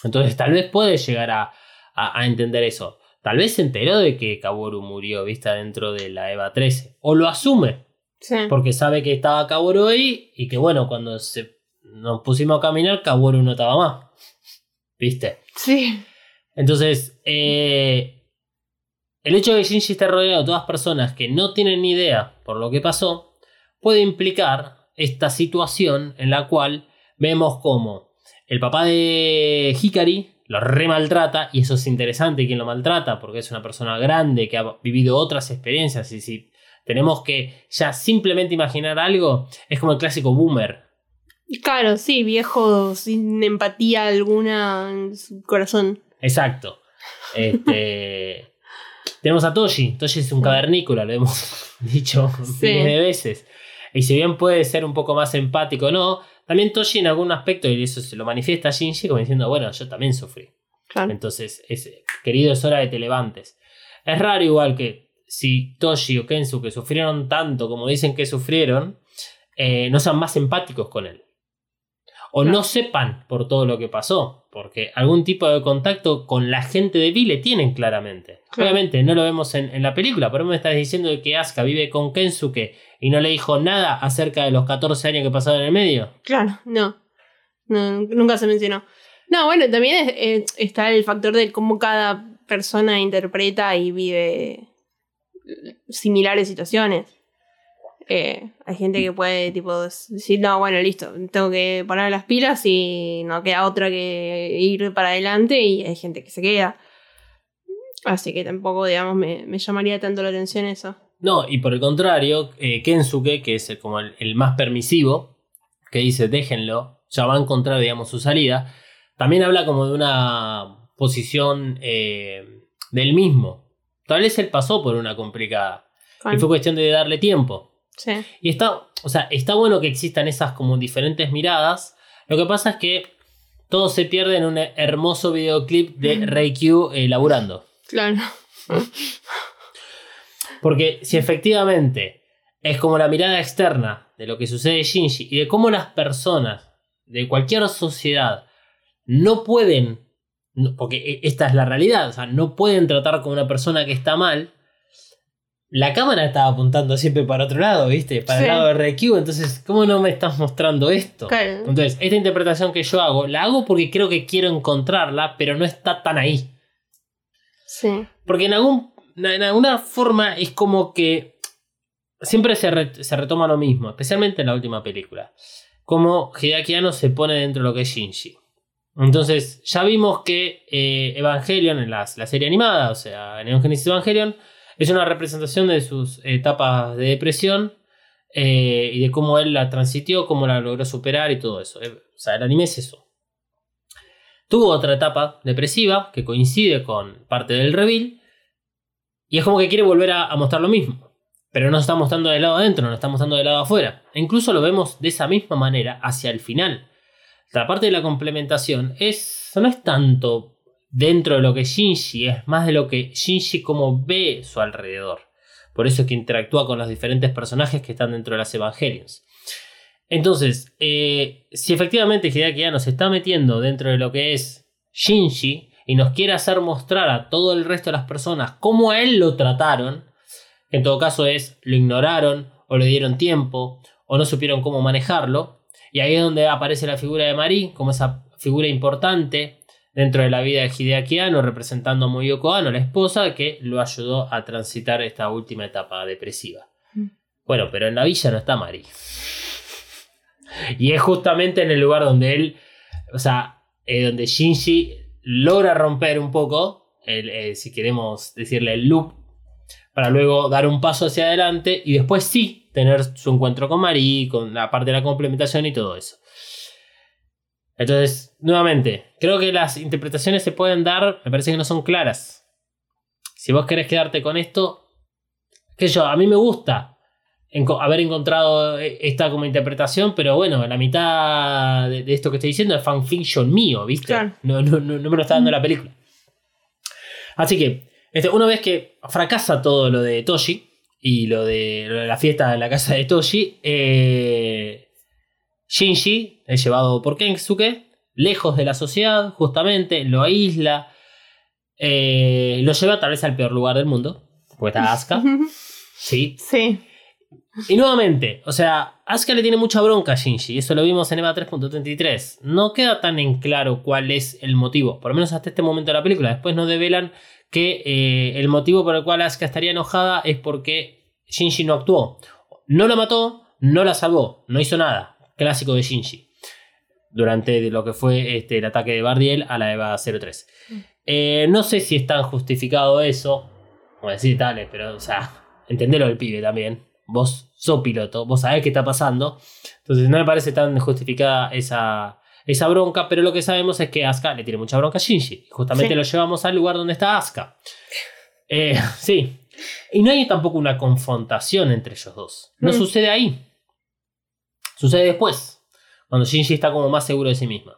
Entonces tal vez puede llegar a, a- a entender eso. Tal vez se enteró de que Kaworu murió, vista dentro de la EVA 13. O lo asume, Sí. porque sabe que estaba Kaworu ahí y que bueno, cuando se, nos pusimos a caminar, Kaworu no estaba más. ¿Viste? Sí. Entonces, eh, el hecho de que Shinji esté rodeado de todas personas que no tienen ni idea por lo que pasó, puede implicar esta situación en la cual vemos como el papá de Hikari lo re maltrata, y eso es interesante quien lo maltrata, porque es una persona grande que ha vivido otras experiencias, y si tenemos que ya simplemente imaginar algo, es como el clásico boomer, Claro, sí, viejo sin empatía alguna en su corazón. Exacto. Este, tenemos a Toshi. Toshi es un cavernícola, lo hemos dicho Sí. miles de veces. Y si bien puede ser un poco más empático o no, también Toshi en algún aspecto, y eso se lo manifiesta a Shinji como diciendo, bueno, yo también sufrí. Claro. Entonces, es, querido, es hora de te levantes. Es raro igual que si Toshi o Kensuke sufrieron tanto como dicen que sufrieron, eh, no sean más empáticos con él. O no sepan por todo lo que pasó, porque algún tipo de contacto con la gente de Vi le tienen claramente. Obviamente no lo vemos en, en la película, pero me estás diciendo de que Asuka vive con Kensuke y no le dijo nada acerca de los 14 años que pasaron en el medio. Claro, no. No, nunca se mencionó. No, bueno, también es- eh, está el factor de cómo cada persona interpreta y vive similares situaciones. Eh, hay gente que puede tipo decir, no, bueno, listo, tengo que poner las pilas y no queda otra que ir para adelante y hay gente que se queda. Así que tampoco, digamos, me, me llamaría tanto la atención eso. No, y por el contrario, eh, Kensuke, que es el- como el, el más permisivo, que dice déjenlo, ya va a encontrar, digamos, su salida, también habla como de una posición eh, del mismo. Tal vez él pasó por una complicada. Y fue cuestión de darle tiempo. Sí. Y está, o sea, está bueno que existan esas como diferentes miradas. Lo que pasa es que todo se pierde en un hermoso videoclip de Ray Q eh, laburando. Claro. Porque si efectivamente es como la mirada externa de lo que sucede en Shinji y de cómo las personas de cualquier sociedad no pueden, porque e- esta es la realidad, o sea, no pueden tratar con una persona que está mal, la cámara estaba apuntando siempre para otro lado, ¿viste? Para Sí. el lado de RQ, entonces, ¿cómo no me estás mostrando esto? Claro. Entonces, esta interpretación que yo hago, la hago porque creo que quiero encontrarla, pero no está tan ahí. Sí. Porque en, algún, en alguna forma es como que siempre se, re- se retoma lo mismo, especialmente en la última película. Como Hideaki Anno se pone dentro de lo que es Shinji. Entonces, ya vimos que eh, Evangelion, en las- la serie animada, o sea, Genesis Evangelion, es una representación de sus etapas de depresión eh, y de cómo él la transitió, cómo la logró superar y todo eso. Eh, o sea, el anime es eso. Tuvo otra etapa depresiva que coincide con parte del reveal. Y es como que quiere volver a, mostrar lo mismo. Pero no está mostrando del lado adentro, no está mostrando del lado afuera. E incluso lo vemos de esa misma manera hacia el final. La parte de la complementación es, no es tanto dentro de lo que Shinji, es más de lo que Shinji como ve su alrededor. Por eso es que interactúa con los diferentes personajes que están dentro de las Evangelions. Entonces, eh, si efectivamente Hideaki Anno se está metiendo dentro de lo que es Shinji y nos quiere hacer mostrar a todo el resto de las personas cómo a él lo trataron, que en todo caso es lo ignoraron o le dieron tiempo o no supieron cómo manejarlo, y ahí es donde aparece la figura de Mari como esa figura importante dentro de la vida de Hideaki Anno, representando a Moyoko Anno, la esposa, que lo ayudó a transitar esta última etapa depresiva. Mm. Bueno, pero en la villa no está Mari. Y es justamente en el lugar donde él, o sea, eh, donde Shinji logra romper un poco, el, eh, si queremos decirle el loop, para luego dar un paso hacia adelante y después sí tener su encuentro con Mari, con la parte de la complementación y todo eso. Entonces, nuevamente, creo que las interpretaciones se pueden dar, me parece que no son claras. Si vos querés quedarte con esto, que yo, a mí me gusta enco- haber encontrado eh, esta como interpretación, pero bueno, la mitad de, de esto que estoy diciendo es fanfiction mío, ¿viste? Claro. No, no, no, no me lo está dando la película. Así que, este, una vez que fracasa todo lo de Toshi y lo de, lo de la fiesta en la casa de Toshi, eh, Shinji es llevado por Kensuke, lejos de la sociedad, justamente, lo aísla, eh, lo lleva tal vez al peor lugar del mundo, porque está Asuka, sí. Sí. Y nuevamente, o sea, Asuka le tiene mucha bronca a Shinji, eso lo vimos en EVA 3.33. No queda tan en claro cuál es el motivo, por lo menos hasta este momento de la película. Después nos develan que eh, el motivo por el cual Asuka estaría enojada es porque Shinji no actuó. No la mató, no la salvó, no hizo nada. Clásico de Shinji. Durante lo que fue este, el ataque de Bardiel a la EVA 03. Eh, no sé si es tan justificado eso. Como decir, dale, pero, o sea, entendelo del pibe también. Vos sos piloto, vos sabés qué está pasando. Entonces no me parece tan justificada esa, esa bronca, pero lo que sabemos es que Asuka le tiene mucha bronca a Shinji. Justamente Sí. lo llevamos al lugar donde está Asuka. Eh, sí. Y no hay tampoco una confrontación entre ellos dos. No Mm. sucede ahí. Sucede después. Cuando Shinji está como más seguro de sí misma.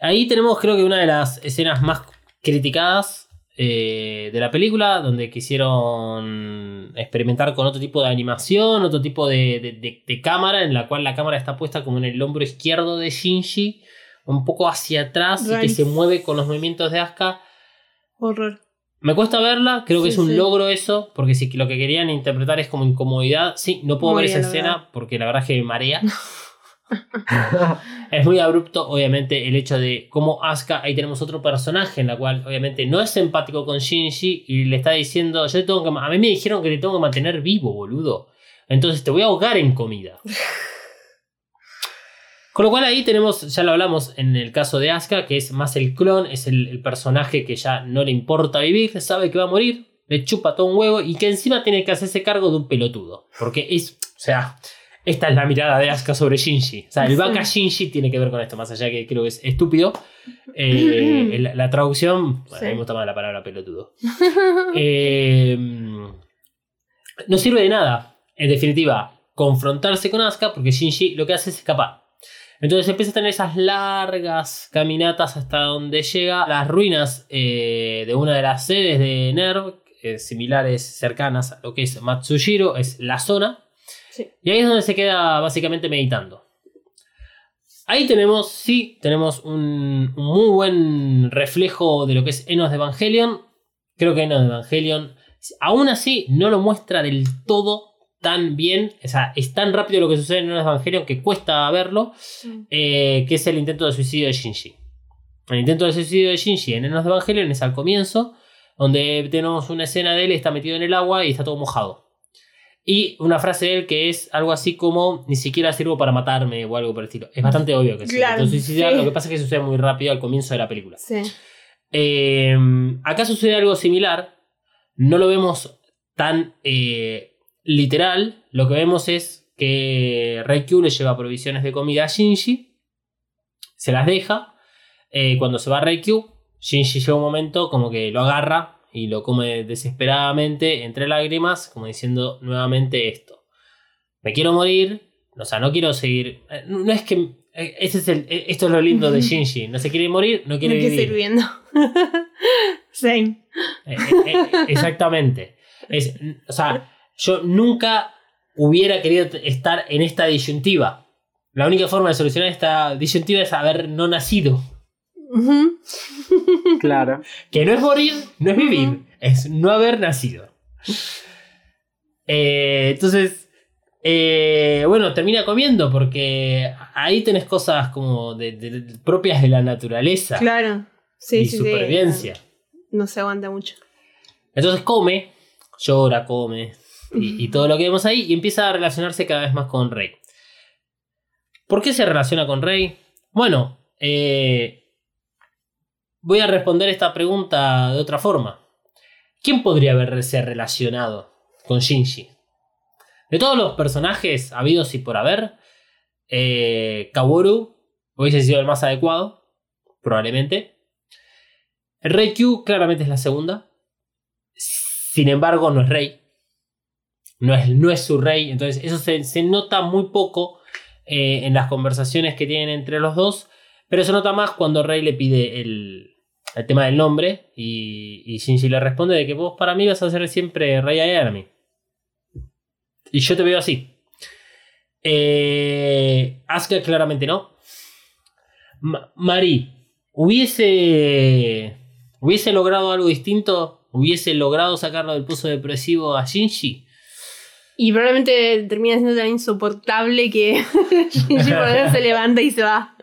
Ahí tenemos creo que una de las escenas más criticadas eh, de la película, donde quisieron experimentar con otro tipo de animación, otro tipo de, de- de- de cámara, en la cual la cámara está puesta como en el hombro izquierdo de Shinji, un poco hacia atrás y que se mueve con los movimientos de Asuka. Horror. Me cuesta verla, creo que es un sí. logro eso, porque si lo que querían interpretar es como incomodidad, sí, no puedo Muy ver esa escena porque la verdad es que me marea. es muy abrupto, obviamente, el hecho de cómo Asuka, ahí tenemos otro personaje en la cual obviamente no es empático con Shinji y le está diciendo, yo te tengo que, a mí me dijeron que te tengo que mantener vivo, boludo. Entonces te voy a ahogar en comida. Con lo cual ahí tenemos, ya lo hablamos en el caso de Asuka, que es más el clon, es el, el personaje que ya no le importa vivir, sabe que va a morir, le chupa todo un huevo y que encima tiene que hacerse cargo de un pelotudo. Porque es, o sea, esta es la mirada de Asuka sobre Shinji. O sea, el vaca Shinji tiene que ver con esto, más allá que creo que es estúpido. Eh, la, traducción, bueno, Sí. a mí me gusta más la palabra pelotudo. Eh, no sirve de nada. En definitiva, confrontarse con Asuka porque Shinji lo que hace es escapar. Entonces empieza a tener esas largas caminatas hasta donde llega a las ruinas eh, de una de las sedes de NERV, eh, similares, cercanas a lo que es Matsushiro, es la zona. Sí. Y ahí es donde se queda básicamente meditando. Ahí tenemos, sí, tenemos un, un muy buen reflejo de lo que es Enos de Evangelion. Creo que Enos de Evangelion, aún así, no lo muestra del todo tan bien. O sea, es tan rápido lo que sucede en Enos de Evangelion que cuesta verlo. eh, que es el intento de suicidio de Shinji. El intento de suicidio de Shinji en Enos de Evangelion es al comienzo, donde tenemos una escena de él, está metido en el agua y está todo mojado. Y una frase de él que es algo así como: Ni siquiera sirvo para matarme o algo por el estilo. Es bastante obvio que Claro, suicidar, sí. Lo que pasa es que sucede muy rápido al comienzo de la película. Sí. Eh, acá sucede algo similar. No lo vemos tan eh, literal. Lo que vemos es que Reikyu le lleva provisiones de comida a Shinji. Se las deja. Eh, cuando se va Reikyu, Shinji llega un momento como que lo agarra y lo come desesperadamente entre lágrimas, como diciendo nuevamente esto. Me quiero morir. O sea, no quiero seguir. eh, No es que. Ese es el, esto es lo lindo de Shinji. No se quiere morir, no No quiere quiero vivir. seguir viendo. Same. Eh, eh, eh, exactamente. Es, o sea, yo nunca hubiera querido estar en esta disyuntiva. La única forma de solucionar esta disyuntiva es haber no nacido. Claro. Que no es morir, no es vivir, es no haber nacido. Eh, entonces, eh, bueno, termina comiendo porque ahí tenés cosas como de- de- de- propias de la naturaleza Claro. Sí, y sí, sí. supervivencia. No se aguanta mucho. Entonces come, llora, come y, todo lo que vemos ahí y empieza a relacionarse cada vez más con Rey. ¿Por qué se relaciona con Rey? Bueno, eh, voy a responder esta pregunta de otra forma. ¿Quién podría haberse relacionado con Shinji? De todos los personajes habidos y por haber, eh, Kaworu hubiese sido el más adecuado, probablemente. Reikyu claramente es la segunda. Sin embargo, no es rey. No es, no es su rey. Entonces, eso se, se nota muy poco eh, en las conversaciones que tienen entre los dos. Pero se nota más cuando Rey le pide el, el tema del nombre. Y, y Shinji le responde de que vos para mí vas a ser siempre Rey Ayanami. Y yo te veo así. Eh, Asuka claramente no. Ma- Mari, hubiese. ¿Hubiese logrado algo distinto? ¿Hubiese logrado sacarlo del pozo depresivo a Shinji? Y probablemente termina siendo tan insoportable que Shinji por se levanta y se va.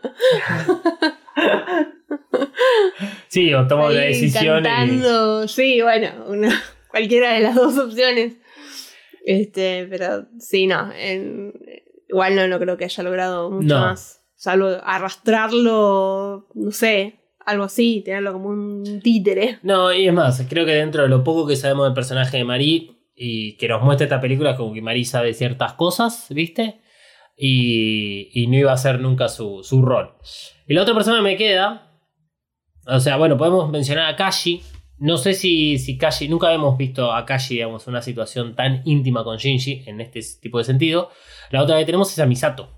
Sí, o toma una Ahí decisión. y-. Sí, bueno, una- cualquiera de las dos opciones. Este, pero sí, no. en- igual no, no creo que haya logrado mucho No. más. Salvo arrastrarlo, no sé, algo así, tenerlo como un títere. No, y es más, creo que dentro de lo poco que sabemos del personaje de Marie y que nos muestra esta película, como que Marie sabe ciertas cosas, ¿viste? Y, y no iba a ser nunca su, su rol. Y la otra persona me queda, o sea, bueno, podemos mencionar a Kashi. No sé si, si Kashi, nunca hemos visto a Kashi, digamos, una situación tan íntima con Shinji en este tipo de sentido. La otra que tenemos es a Misato.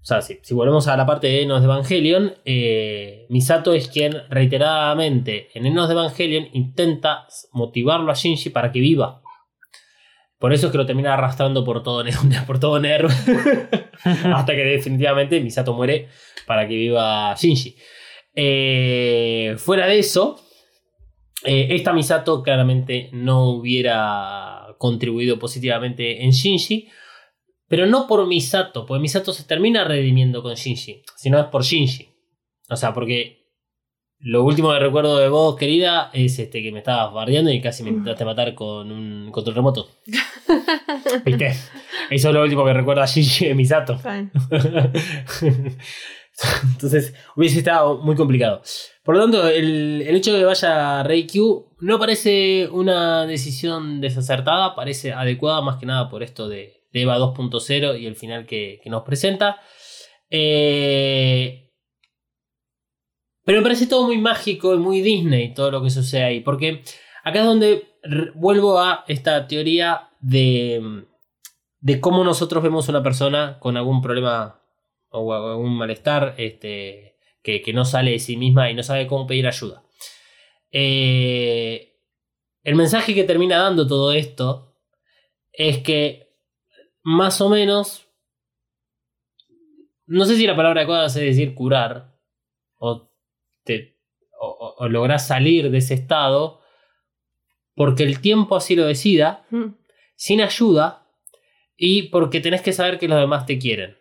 O sea, si, si volvemos a la parte de Enos de Evangelion, eh, Misato es quien reiteradamente en Enos de Evangelion intenta motivarlo a Shinji para que viva. Por eso es que lo termina arrastrando por todo, por todo Nerv. hasta que definitivamente Misato muere para que viva Shinji. Eh, fuera de eso, eh, esta Misato claramente no hubiera contribuido positivamente en Shinji. Pero no por Misato, porque Misato se termina redimiendo con Shinji, sino es por Shinji. O sea, porque lo último que recuerdo de vos, querida, es este que me estabas bardeando y casi me intentaste matar con un control remoto. ¿Viste? Eso es lo último que recuerda Shinji de Misato. Entonces hubiese estado muy complicado. Por lo tanto, el, el hecho de que vaya Reikyu no parece una decisión desacertada, parece adecuada más que nada por esto de, de Eva 2.0 y el final que, que nos presenta. Eh, pero me parece todo muy mágico y muy Disney todo lo que sucede ahí, porque acá es donde vuelvo a esta teoría de, de cómo nosotros vemos una persona con algún problema o algún malestar este, que, que no sale de sí misma y no sabe cómo pedir ayuda. Eh, el mensaje que termina dando todo esto es que más o menos, no sé si la palabra adecuada es decir curar, o, te, o, o lográs salir de ese estado, porque el tiempo así lo decida, Mm. sin ayuda, y porque tenés que saber que los demás te quieren.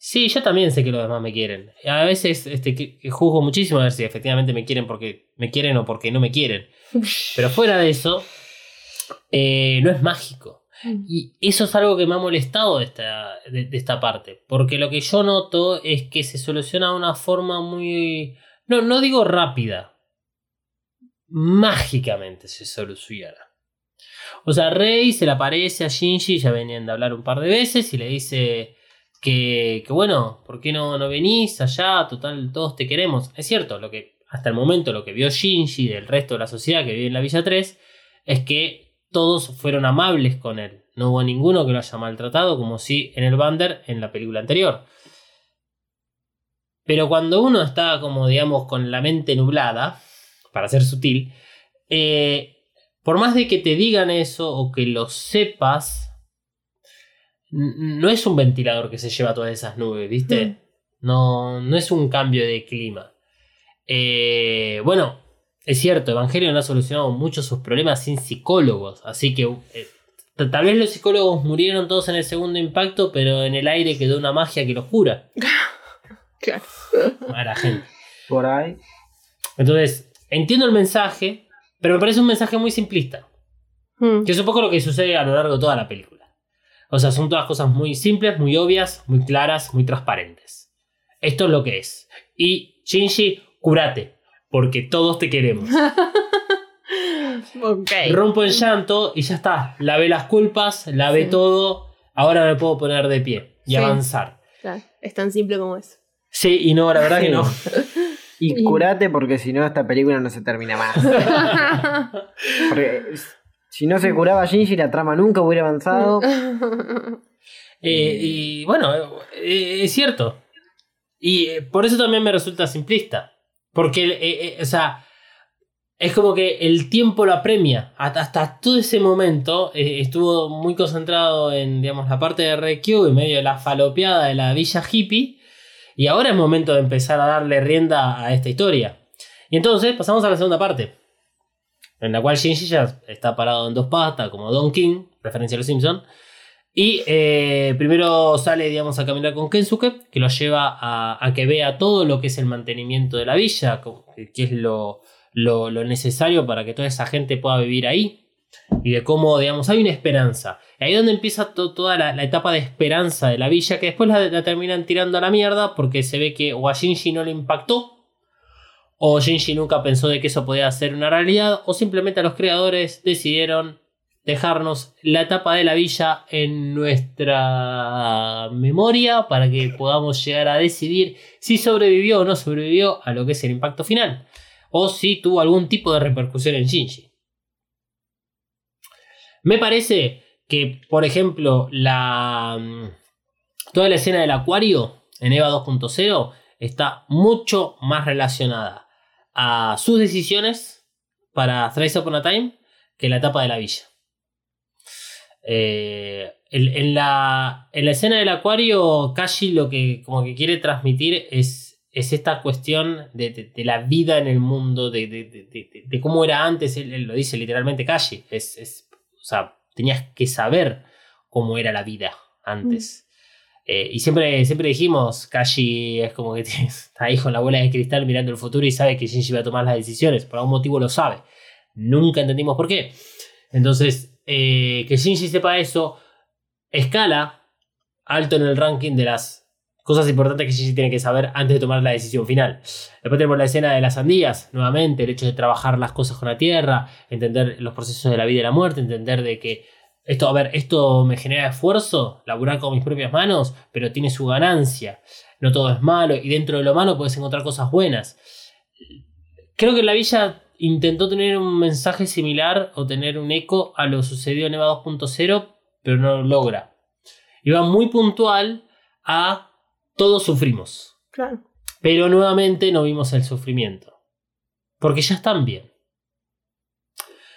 Sí, yo también sé que los demás me quieren. A veces este, que- que juzgo muchísimo a ver si efectivamente me quieren porque me quieren o porque no me quieren. Pero fuera de eso, eh, no es mágico. Y eso es algo que me ha molestado de esta, de esta parte. Porque lo que yo noto es que se soluciona de una forma muy... No, no digo rápida. Mágicamente se soluciona. O sea, Rey se le aparece a Shinji, ya venían de hablar un par de veces, y le dice que, que bueno, ¿por qué no, no venís allá? Total, todos te queremos. Es cierto, lo que hasta el momento lo que vio Shinji del resto de la sociedad que vive en la Villa 3 es que todos fueron amables con él. No hubo ninguno que lo haya maltratado, como si en el Bander en la película anterior. Pero cuando uno está como, digamos, con la mente nublada, para ser sutil, eh, por más de que te digan eso o que lo sepas, no es un ventilador que se lleva todas esas nubes, ¿viste? Mm. No, no es un cambio de clima. Eh, bueno, es cierto, Evangelion ha solucionado muchos sus problemas sin psicólogos, así que eh, tal vez los psicólogos murieron todos en el segundo impacto, pero en el aire quedó una magia que los cura Claro. a la gente. Por ahí. Entonces, entiendo el mensaje, pero me parece un mensaje muy simplista. Mm. Que es un poco lo que sucede a lo largo de toda la película. O sea, son todas cosas muy simples, muy obvias, muy claras, muy transparentes. Esto es lo que es. Y Shinji, curate, porque todos te queremos. Rompo en llanto y ya está. Lavé las culpas, lavé Sí. todo. Ahora me puedo poner de pie y Sí. avanzar. Claro, Es tan simple como eso. Sí, y no, la verdad que no. Y curate porque si no esta película no se termina más. Porque si no se curaba Shinji la trama nunca hubiera avanzado. Eh, y bueno, eh, es cierto. Y eh, por eso también me resulta simplista. Porque, eh, eh, o sea, es como que el tiempo lo apremia. Hasta, hasta todo ese momento eh, estuvo muy concentrado en, digamos, la parte de RQ, en medio de la falopeada de la villa hippie. Y ahora es momento de empezar a darle rienda a esta historia. Y entonces pasamos a la segunda parte. En la cual Shinji ya está parado en dos patas, como Don King, referencia a los Simpsons. Y eh, primero sale, digamos, a caminar con Kensuke, que lo lleva a, a que vea todo lo que es el mantenimiento de la villa, que es lo, necesario para que toda esa gente pueda vivir ahí. Y de cómo, digamos, hay una esperanza. Y ahí es donde empieza to- toda la, etapa de esperanza de la villa, que después la, la terminan tirando a la mierda porque se ve que o a Shinji no le impactó, o Shinji nunca pensó de que eso podía ser una realidad, o simplemente los creadores decidieron dejarnos la etapa de la villa en nuestra memoria para que podamos llegar a decidir si sobrevivió o no sobrevivió a lo que es el impacto final, o si tuvo algún tipo de repercusión en Shinji. Me parece que, por ejemplo, la mm, toda la escena del acuario en EVA 2.0 está mucho más relacionada a sus decisiones para Thrice Upon a Time que la etapa de la villa. Eh, en, en la, en la escena del acuario, Kashi lo que como que quiere transmitir es, es esta cuestión de, de- de la vida en el mundo, de, cómo era antes, él, él lo dice literalmente Kashi, es, es- o sea, tenías que saber cómo era la vida antes. Eh, y siempre, siempre dijimos, Kashi es como que está ahí con la bola de cristal mirando el futuro y sabe que Shinji va a tomar las decisiones, por algún motivo lo sabe. Nunca entendimos por qué. Entonces, eh, que Shinji sepa eso, escala alto en el ranking de las cosas importantes que Shinji tiene que saber antes de tomar la decisión final. Después tenemos la escena de las sandías, nuevamente, el hecho de trabajar las cosas con la tierra, entender los procesos de la vida y la muerte, entender de que esto, a ver, esto me genera esfuerzo, laburar con mis propias manos, pero tiene su ganancia. No todo es malo y dentro de lo malo puedes encontrar cosas buenas. Creo que la villa intentó tener un mensaje similar o tener un eco a lo sucedido en EVA 2.0, pero no lo logra. Y va muy puntual a todos sufrimos. Claro. Pero nuevamente no vimos el sufrimiento. Porque ya están bien.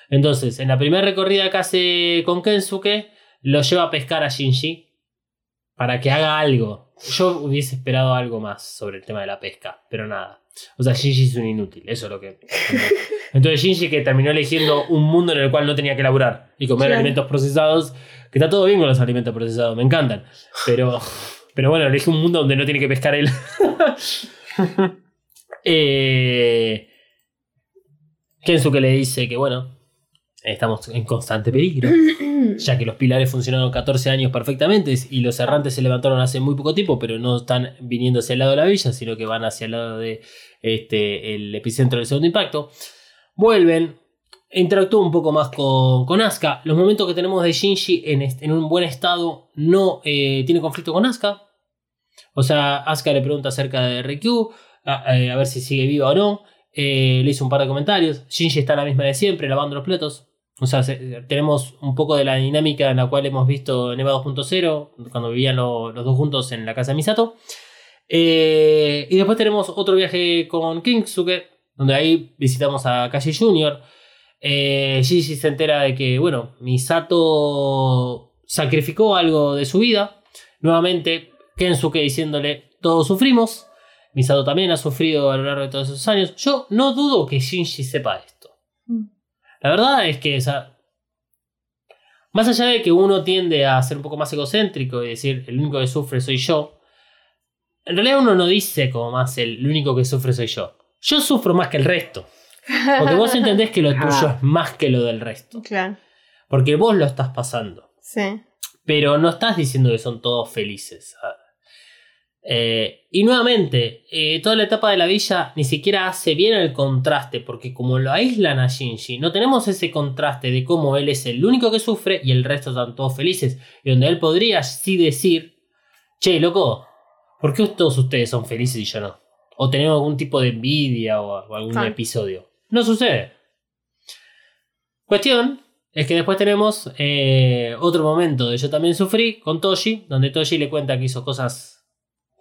Entonces, en la primera recorrida que hace con Kensuke, lo lleva a pescar a Shinji para que haga algo. Yo hubiese esperado algo más sobre el tema de la pesca, pero nada. O sea, Shinji es un inútil, eso es lo que. Entonces, Shinji que terminó eligiendo un mundo en el cual no tenía que laburar y comer Claro. alimentos procesados, que está todo bien con los alimentos procesados, me encantan. Pero, pero bueno, elige un mundo donde no tiene que pescar él. eh, Kensuke le dice que, bueno, estamos en constante peligro, ya que los pilares funcionaron 14 años perfectamente y los errantes se levantaron hace muy poco tiempo, pero no están viniendo hacia el lado de la villa, sino que van hacia el lado de este, el epicentro del segundo impacto. Vuelven, interactúa un poco más con, con Asuka. Los momentos que tenemos de Shinji en, en un buen estado no eh, tiene conflicto con Asuka. O sea, Asuka le pregunta acerca de Rikyu, a, eh, a ver si sigue viva o no. Eh, le hizo un par de comentarios. Shinji está la misma de siempre, lavando los platos. O sea, se- tenemos un poco de la dinámica en la cual hemos visto en EVA 2.0, cuando vivían lo- los dos juntos en la casa de Misato. Eh, y después tenemos otro viaje con Kingsuke, donde ahí visitamos a Kashi Jr. Eh, Gigi se entera de que, bueno, Misato sacrificó algo de su vida. Nuevamente, Kensuke diciéndole, todos sufrimos. Misato también ha sufrido a lo largo de todos esos años. Yo no dudo que Shinji sepa esto. Mm. La verdad es que, o sea, más allá de que uno tiende a ser un poco más egocéntrico y decir, el único que sufre soy yo, en realidad uno no dice como más el, único que sufre soy yo. Yo sufro más que el resto. Porque vos entendés que lo tuyo es más que lo del resto. Claro. Porque vos lo estás pasando. Sí. Pero no estás diciendo que son todos felices. Eh, y nuevamente, eh, toda la etapa de la villa ni siquiera hace bien el contraste, porque como lo aíslan a Shinji, no tenemos ese contraste de cómo él es el único que sufre y el resto están todos felices. Y donde él podría sí decir, che, loco, ¿por qué todos ustedes son felices y yo no? O tenemos algún tipo de envidia o, o algún episodio. No sucede. Cuestión es que después tenemos eh, otro momento de Yo también sufrí con Toshi, donde Toshi le cuenta que hizo cosas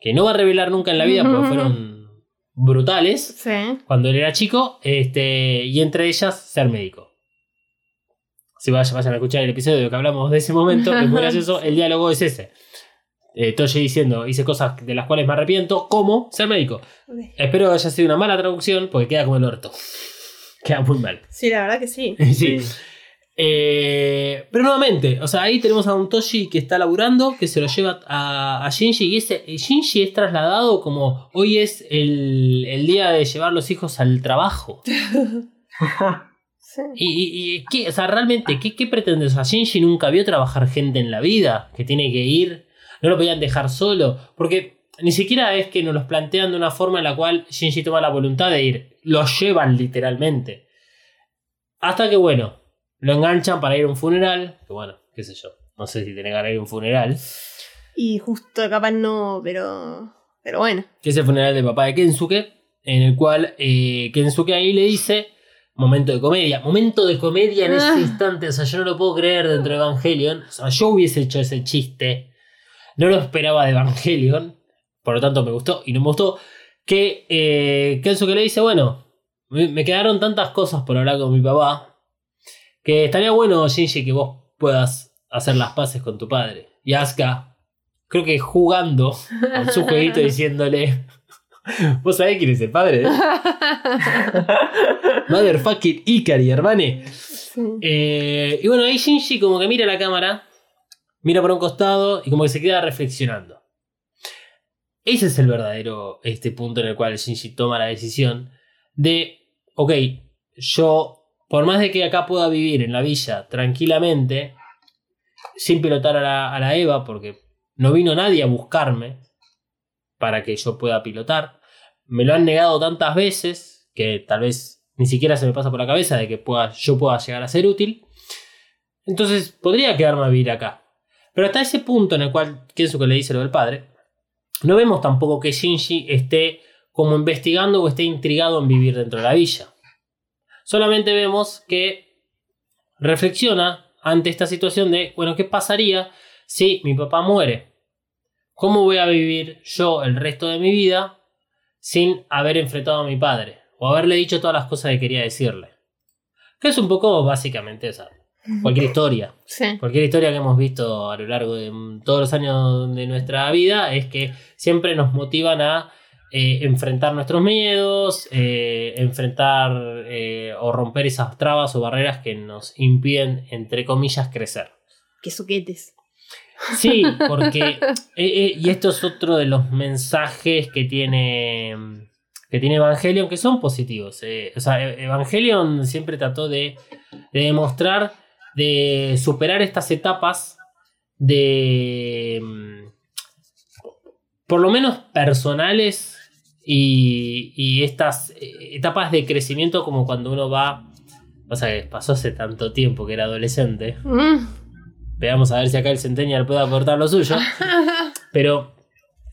que no va a revelar nunca en la vida porque fueron brutales Sí. cuando él era chico, este, y entre ellas ser médico. Si vayan, vayan a escuchar el episodio que hablamos de ese momento, que es muy gracioso, el diálogo es ese. Eh, Toshi diciendo, hice cosas de las cuales me arrepiento, como ser médico. Espero que haya sido una mala traducción porque queda como el orto. Queda muy mal. Sí, la verdad que sí. Sí. Eh, pero nuevamente, o sea, ahí tenemos a un Toshi que está laburando, que se lo lleva a, a Shinji y ese Shinji es trasladado como hoy es el, el día de llevar los hijos al trabajo. Sí. Y, y- y ¿qué? O sea, realmente, ¿qué, ¿qué pretende? O sea, Shinji nunca vio trabajar gente en la vida, que tiene que ir, no lo podían dejar solo, porque ni siquiera es que nos los plantean de una forma en la cual Shinji toma la voluntad de ir, los llevan literalmente. Hasta que, bueno, lo enganchan para ir a un funeral, que bueno, qué sé yo, no sé si tiene ganas de ir a un funeral, Y justo capaz no, pero. Pero bueno. que es el funeral del papá de Kensuke, en el cual eh, Kensuke ahí le dice, momento de comedia, momento de comedia en ese Ah. instante, o sea, yo no lo puedo creer dentro de Evangelion, o sea, yo hubiese hecho ese chiste, no lo esperaba de Evangelion, por lo tanto me gustó y no me gustó, que eh, Kensuke le dice, bueno, me, me quedaron tantas cosas por hablar con mi papá, que estaría bueno, Shinji, que vos puedas hacer las paces con tu padre. Y Asuka, creo que jugando con su jueguito diciéndole... ¿Vos sabés quién es el padre? Motherfucking Ikari, hermane. Sí. Eh, y bueno, ahí Shinji como que mira la cámara, mira por un costado y como que se queda reflexionando. Ese es el verdadero este punto en el cual Shinji toma la decisión de, ok, yo, por más de que acá pueda vivir en la villa tranquilamente, sin pilotar a la, Eva, porque no vino nadie a buscarme para que yo pueda pilotar, me lo han negado tantas veces que tal vez ni siquiera se me pasa por la cabeza de que pueda, yo pueda llegar a ser útil. Entonces podría quedarme a vivir acá. Pero hasta ese punto en el cual Kensuke le dice lo del padre, no vemos tampoco que Shinji esté como investigando o esté intrigado en vivir dentro de la villa. Solamente vemos que reflexiona ante esta situación de, bueno, ¿qué pasaría si mi papá muere? ¿Cómo voy a vivir yo el resto de mi vida sin haber enfrentado a mi padre? O haberle dicho todas las cosas que quería decirle. Que es un poco básicamente esa. Cualquier historia. Sí. Cualquier historia que hemos visto a lo largo de mm, todos los años de nuestra vida es que siempre nos motivan a eh, enfrentar nuestros miedos, eh, enfrentar eh, o romper esas trabas o barreras que nos impiden, entre comillas, crecer. Que suquetes. Sí, porque. y esto es otro de los mensajes que tiene. Que tiene Evangelion, que son positivos. O sea, E- Evangelion siempre trató de, de demostrar, de superar estas etapas de. mm, Por lo menos personales y, y estas eh, etapas de crecimiento, como cuando uno va. Pasa que pasó hace tanto tiempo que era adolescente. Mm. Veamos a ver si acá el Centennial puede aportar lo suyo. Pero,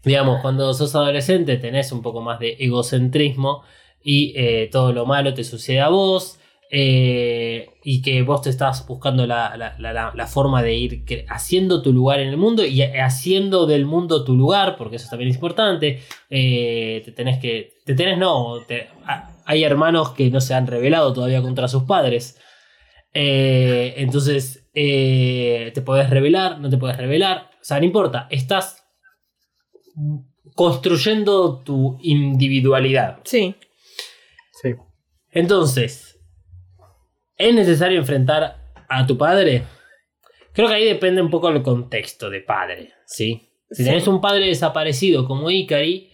digamos, cuando sos adolescente tenés un poco más de egocentrismo y eh, todo lo malo te sucede a vos. Eh, y que vos te estás buscando la, la- la- forma de ir haciendo tu lugar en el mundo y haciendo del mundo tu lugar, porque eso también es importante. Eh, te tenés que. Te tenés, no. te- a- hay hermanos que no se han rebelado todavía contra sus padres. Eh, entonces, eh, te podés revelar, no te podés revelar. O sea, no importa. Estás construyendo tu individualidad. Sí. Sí. Entonces, ¿es necesario enfrentar a tu padre? Creo que ahí depende un poco el contexto de padre, ¿sí? Si Sí. tenés un padre desaparecido como Ikari,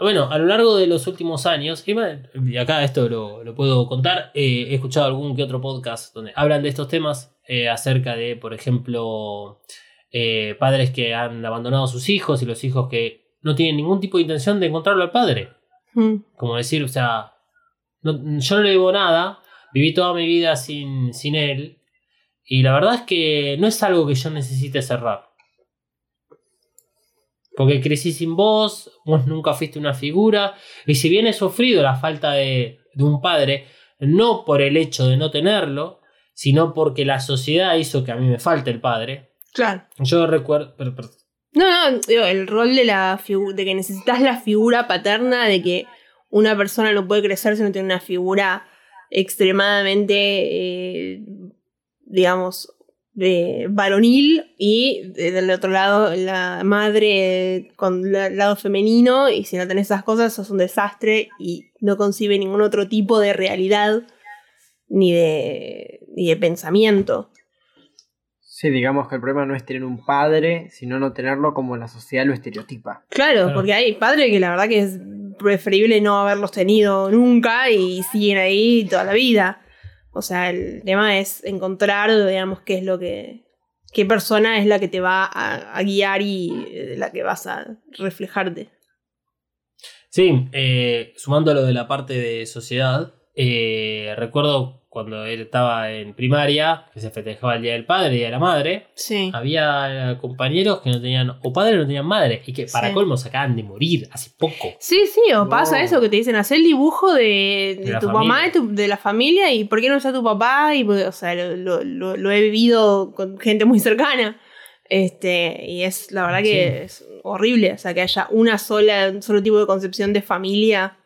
bueno, a lo largo de los últimos años, y acá esto lo, lo puedo contar, eh, he escuchado algún que otro podcast donde hablan de estos temas eh, acerca de, por ejemplo, eh, padres que han abandonado a sus hijos y los hijos que no tienen ningún tipo de intención de encontrarlo al padre. Mm. Como decir, o sea, no- yo no le debo nada, viví toda mi vida sin, sin él, y la verdad es que no es algo que yo necesite cerrar. Porque crecí sin vos, vos nunca fuiste una figura, y si bien he sufrido la falta de, de un padre, no por el hecho de no tenerlo, sino porque la sociedad hizo que a mí me falte el padre. Claro. Yo recuerdo... No, no, digo, el rol de la de que necesitas la figura paterna, de que una persona no puede crecer si no tiene una figura extremadamente, eh, digamos, de varonil y de- del otro lado la madre con la- el lado femenino y si no tenés esas cosas sos un desastre y no concibe ningún otro tipo de realidad ni de, ni de pensamiento. Sí, digamos que el problema no es tener un padre, sino no tenerlo como la sociedad lo estereotipa. Claro, Claro. porque hay padres que la verdad que es preferible no haberlos tenido nunca y siguen ahí toda la vida. O sea, el tema es encontrar, digamos, qué es lo que. qué persona es la que te va a, guiar y eh, la que vas a reflejarte. Sí, eh, sumando lo de la parte de sociedad, eh, recuerdo cuando él estaba en primaria, que se festejaba el Día del Padre y el Día de la Madre, Sí. había compañeros que no tenían o padre o no tenían madre, y que para Sí. colmo se acaban de morir hace poco. Sí, sí, o pasa eso que te dicen, hacer el dibujo de, de De tu familia. mamá, y tu- de la familia, y por qué no está tu papá, y pues, o sea, lo, lo- lo- lo he vivido con gente muy cercana. Este, y es la verdad que es horrible, o sea, que haya una sola, un solo tipo de concepción de familia,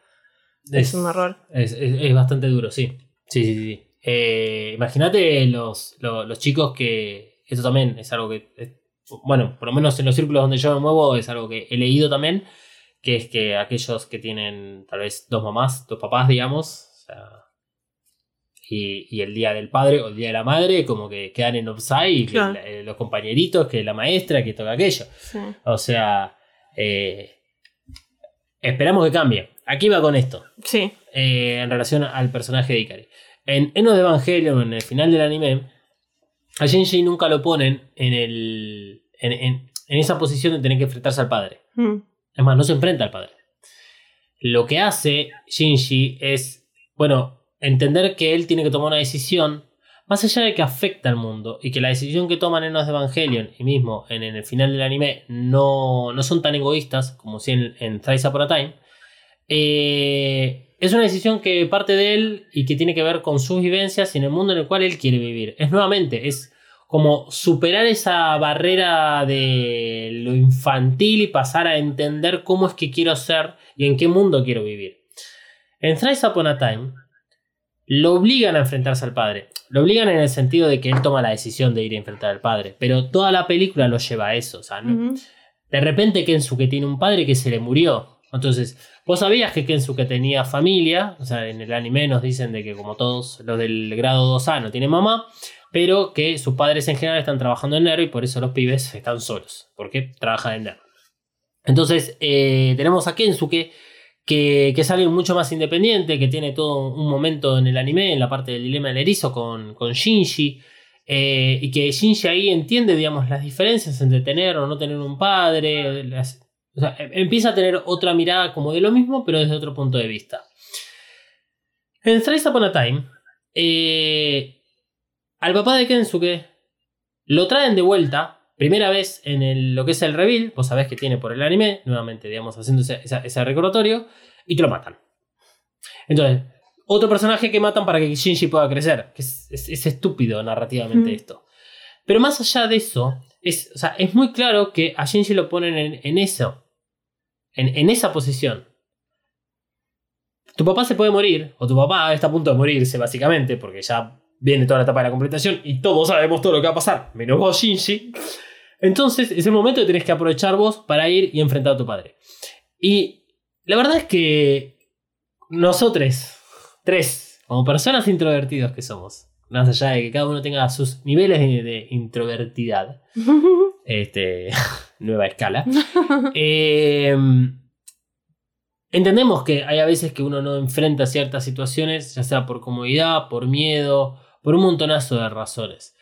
es, un error. Es, es- es bastante duro, sí. Sí, sí, sí. Eh, Imagínate los, lo- los, chicos que. Eso también es algo que. es- bueno, por lo menos en los círculos donde yo me muevo es algo que he leído también. Que es que aquellos que tienen tal vez dos mamás, dos papás, digamos. o sea, y, y el día del padre o el día de la madre, como que quedan en offside. Claro. la- eh, los compañeritos, que la maestra, que toca aquello. Sí. O sea. eh, esperamos que cambie. Aquí va con esto Sí. eh, en relación al personaje de Ikari. En Enos de Evangelion, en el final del anime, a Shinji nunca lo ponen en, el, en, en- en esa posición de tener que enfrentarse al padre. Mm. Es más, no se enfrenta al padre. Lo que hace Shinji es, bueno, entender que él tiene que tomar una decisión, más allá de que afecta al mundo, y que la decisión que toman en Enos de Evangelion y mismo en, en el final del anime no, no son tan egoístas como si en, en Thrice Upon a Time. Eh, es una decisión que parte de él y que tiene que ver con sus vivencias y en el mundo en el cual él quiere vivir. Es nuevamente, es como superar esa barrera de lo infantil y pasar a entender cómo es que quiero ser y en qué mundo quiero vivir. En Thrice Upon a Time lo obligan a enfrentarse al padre. Lo obligan en el sentido de que él toma la decisión de ir a enfrentar al padre, pero toda la película lo lleva a eso. O sea, no- Ujú. de repente Kensuke tiene un padre que se le murió. Entonces, vos sabías que Kensuke tenía familia, o sea, en el anime nos dicen de que como todos los del grado 2A no tienen mamá, pero que sus padres en general están trabajando en Nero y por eso los pibes están solos, porque trabajan en Nero. Entonces, eh, tenemos a Kensuke, que, que es alguien mucho más independiente, que tiene todo un momento en el anime, en la parte del dilema del erizo con, con Shinji, eh, y que Shinji ahí entiende, digamos, las diferencias entre tener o no tener un padre. O sea, em- empieza a tener otra mirada como de lo mismo, pero desde otro punto de vista. En Thrice Upon a Time, eh, al papá de Kensuke lo traen de vuelta, primera vez en el- lo que es el reveal, vos sabés que tiene por el anime, nuevamente, digamos, haciendo ese, ese recordatorio, y te lo matan. Entonces, otro personaje que matan para que Shinji pueda crecer, que es, es- es estúpido narrativamente Mm. esto. Pero más allá de eso, es, o sea, es muy claro que a Shinji lo ponen en, eso, en, en esa posición. Tu papá se puede morir, o tu papá está a punto de morirse, básicamente, porque ya viene toda la etapa de la completación y todos sabemos todo lo que va a pasar, menos vos, Shinji. Entonces es el momento que tenés que aprovechar vos para ir y enfrentar a tu padre. Y la verdad es que nosotros, tres, como personas introvertidos que somos, más allá de que cada uno tenga sus niveles de, de introvertidad, este, nueva escala, eh, entendemos que hay a veces que uno no enfrenta ciertas situaciones, ya sea por comodidad, por miedo, por un montonazo de razones.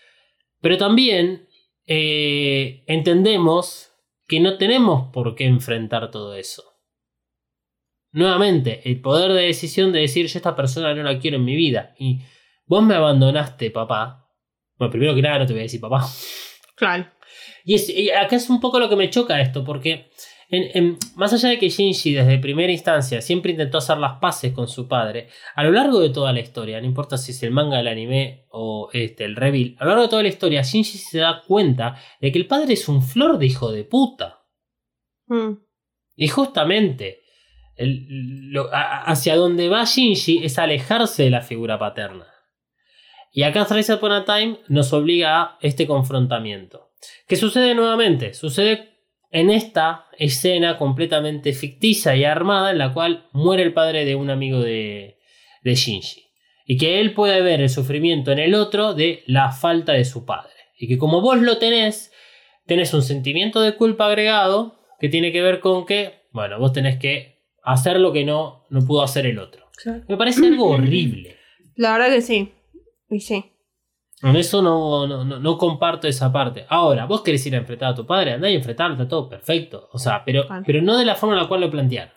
Pero también eh, entendemos que no tenemos por qué enfrentar todo eso. Nuevamente, el poder de decisión de decir yo esta persona no la quiero en mi vida y vos me abandonaste, papá. Bueno, primero que nada no te voy a decir papá. Claro. Y, es- y acá es un poco lo que me choca esto, porque en- en- más allá de que Shinji desde primera instancia siempre intentó hacer las paces con su padre, a lo largo de toda la historia, no importa si es el manga, el anime o este, el reveal, a lo largo de toda la historia, Shinji se da cuenta de que el padre es un flor de hijo de puta. Mm. Y justamente el- lo- a- a- hacia donde va Shinji es alejarse de la figura paterna. Y acá Thrice Upon a Time nos obliga a este confrontamiento. ¿Qué sucede nuevamente? Sucede en esta escena completamente ficticia y armada en la cual muere el padre de un amigo de, de Shinji. Y que él puede ver el sufrimiento en el otro de la falta de su padre. Y que como vos lo tenés, tenés un sentimiento de culpa agregado que tiene que ver con que, bueno, vos tenés que hacer lo que no, no pudo hacer el otro. Me parece algo horrible. La verdad que sí. Y sí. Con eso no, no, no, no comparto esa parte. Ahora, vos querés ir a enfrentar a tu padre, andá y enfrentarlo, está todo perfecto. O sea, pero, pero no de la forma en la cual lo plantearon.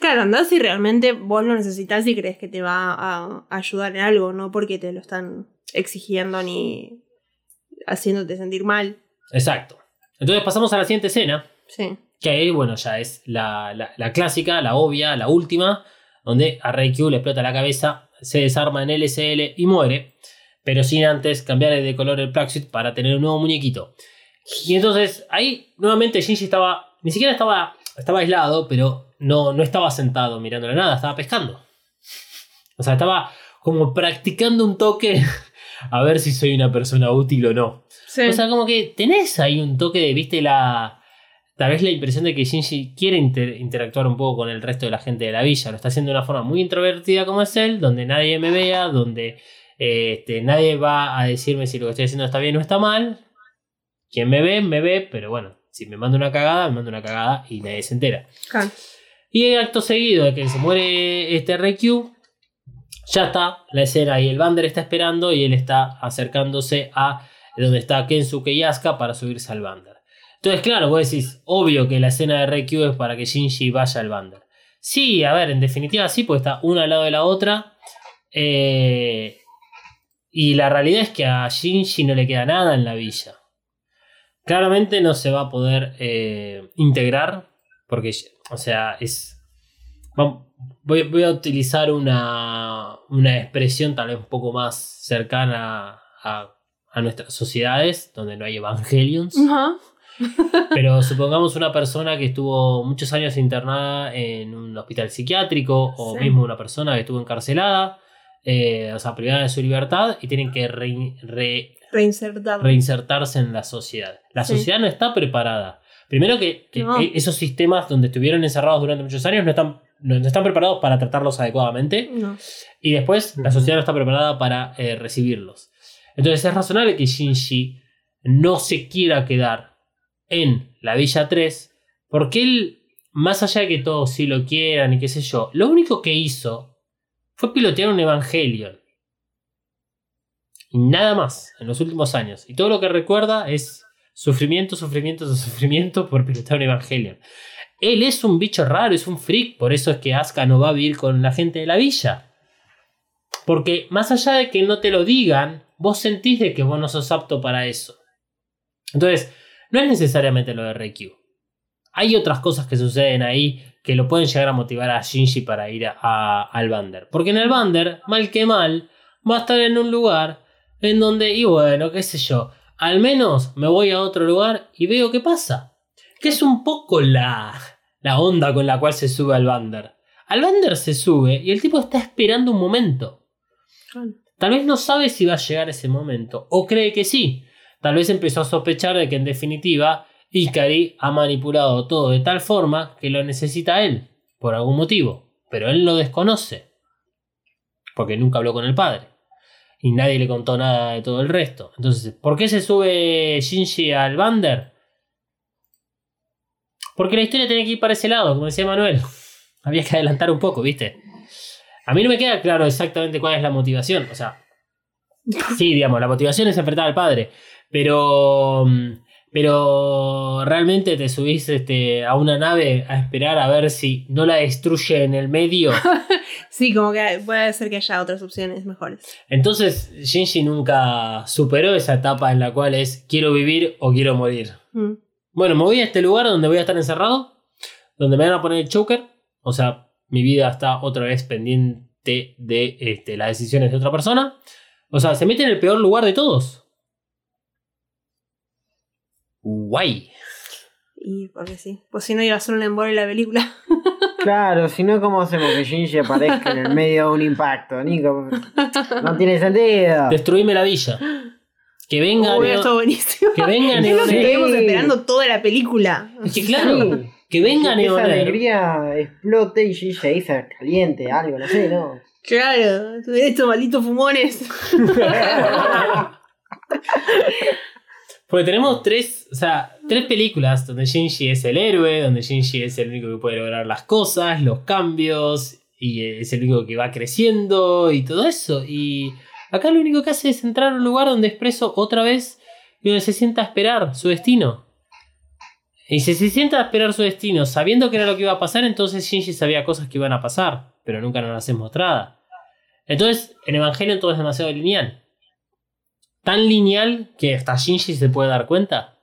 Claro, andás si realmente vos lo necesitas y crees que te va a ayudar en algo, no porque te lo están exigiendo ni haciéndote sentir mal. Exacto. Entonces pasamos a la siguiente escena, Sí. que ahí, bueno, ya es la, la- la clásica, la obvia, la última, donde a Reikyu le explota la cabeza, se desarma en LSL y muere, pero sin antes cambiarle de color el Plaxit para tener un nuevo muñequito. Y entonces ahí nuevamente Shinji estaba, ni siquiera estaba, estaba aislado, pero no, no estaba sentado mirándole nada, estaba pescando. O sea, estaba como practicando un toque a ver si soy una persona útil o no. Sí. O sea, como que tenés ahí un toque de, viste, la. Tal vez la impresión de que Shinji quiere inter- interactuar un poco con el resto de la gente de la villa. Lo está haciendo de una forma muy introvertida como es él, donde nadie me vea, donde eh, este, nadie va a decirme si lo que estoy haciendo está bien o está mal. Quien me ve, me ve, pero bueno, si me manda una cagada, me manda una cagada y nadie se entera. Y el acto seguido de que se muere este Reikyu, ya está la escena y el Bander está esperando y él está acercándose a donde está Kensuke y Asuka para subirse al Bander. Entonces, claro, vos decís, obvio que la escena de Reikyu es para que Shinji vaya al Bander. Sí, a ver, en definitiva sí, porque está una al lado de la otra. Eh, y la realidad es que a Shinji no le queda nada en la villa. Claramente no se va a poder eh, integrar, porque, o sea, es... Voy, a utilizar una, una expresión tal vez un poco más cercana a, a nuestras sociedades donde no hay evangelions. Ajá. Pero supongamos una persona que estuvo muchos años internada en un hospital psiquiátrico o Sí. mismo una persona que estuvo encarcelada, eh, o sea, privada de su libertad y tienen que re- re- Reinsertar. reinsertarse en la sociedad. La Sí. sociedad no está preparada. Primero que, que No. e- esos sistemas donde estuvieron encerrados durante muchos años no están, no no están preparados para tratarlos adecuadamente. No. Y después la sociedad no está preparada para eh, recibirlos. Entonces es razonable que Shinji no se quiera quedar en la Villa 3 porque él, más allá de que todos sí lo quieran y qué sé yo, lo único que hizo fue pilotear un Evangelion. Y nada más en los últimos años. Y todo lo que recuerda es sufrimiento, sufrimiento, sufrimiento por pilotear un Evangelion. Él es un bicho raro, es un freak, por eso es que Asuka no va a vivir con la gente de la villa. Porque más allá de que no te lo digan, vos sentís de que vos no sos apto para eso. Entonces, no es necesariamente lo de Reikyu. Hay otras cosas que suceden ahí que lo pueden llegar a motivar a Shinji para ir a- a- al Bander. Porque en el Bander, mal que mal, va a estar en un lugar en donde, y bueno, qué sé yo, al menos me voy a otro lugar y veo qué pasa. Que es un poco la, la onda con la cual se sube al Bander. Al Bander se sube y el tipo está esperando un momento. Tal vez no sabe si va a llegar ese momento, o cree que sí. Tal vez empezó a sospechar de que en definitiva Ikari ha manipulado todo de tal forma que lo necesita él, por algún motivo, pero él lo desconoce, porque nunca habló con el padre, y nadie le contó nada de todo el resto. Entonces, ¿por qué se sube Shinji al Bander? Porque la historia tiene que ir para ese lado, como decía Manuel. Había que adelantar un poco, ¿viste? A mí no me queda claro exactamente cuál es la motivación. O sea, sí, digamos, la motivación es enfrentar al padre. Pero. mm, Pero realmente te subís este, a una nave a esperar a ver si no la destruye en el medio. Sí, como que puede ser que haya otras opciones mejores. Entonces, Shinji nunca superó esa etapa en la cual es quiero vivir o quiero morir. Mm. Bueno, me voy a este lugar donde voy a estar encerrado, donde me van a poner el choker. O sea, mi vida está otra vez pendiente de este, las decisiones de otra persona. O sea, se mete en el peor lugar de todos. Guay. Y porque sí. Pues si no iba a ser un embole la película. Claro, si no, ¿cómo hacemos que Shinji aparezca en el medio de un impacto, Nico? No tiene sentido. Destruíme la villa. Que venga. Uy, Neo- esto buenísimo. que venga Es lo que Sí. estuvimos esperando toda la película. Es que claro, Sí. que venga Que esa alegría explote y Shinji ahí se caliente, algo, no sé, ¿no? Claro, estos malditos fumones. Porque tenemos tres, o sea, tres películas donde Shinji es el héroe, donde Shinji es el único que puede lograr las cosas, los cambios, y es el único que va creciendo y todo eso. Y acá lo único que hace es entrar a un lugar donde expreso otra vez y donde se sienta a esperar su destino. Y si se sienta a esperar su destino sabiendo que era lo que iba a pasar, entonces Shinji sabía cosas que iban a pasar, pero nunca nos las es mostrada. Entonces, en Evangelion todo es demasiado lineal. Tan lineal que hasta Shinji se puede dar cuenta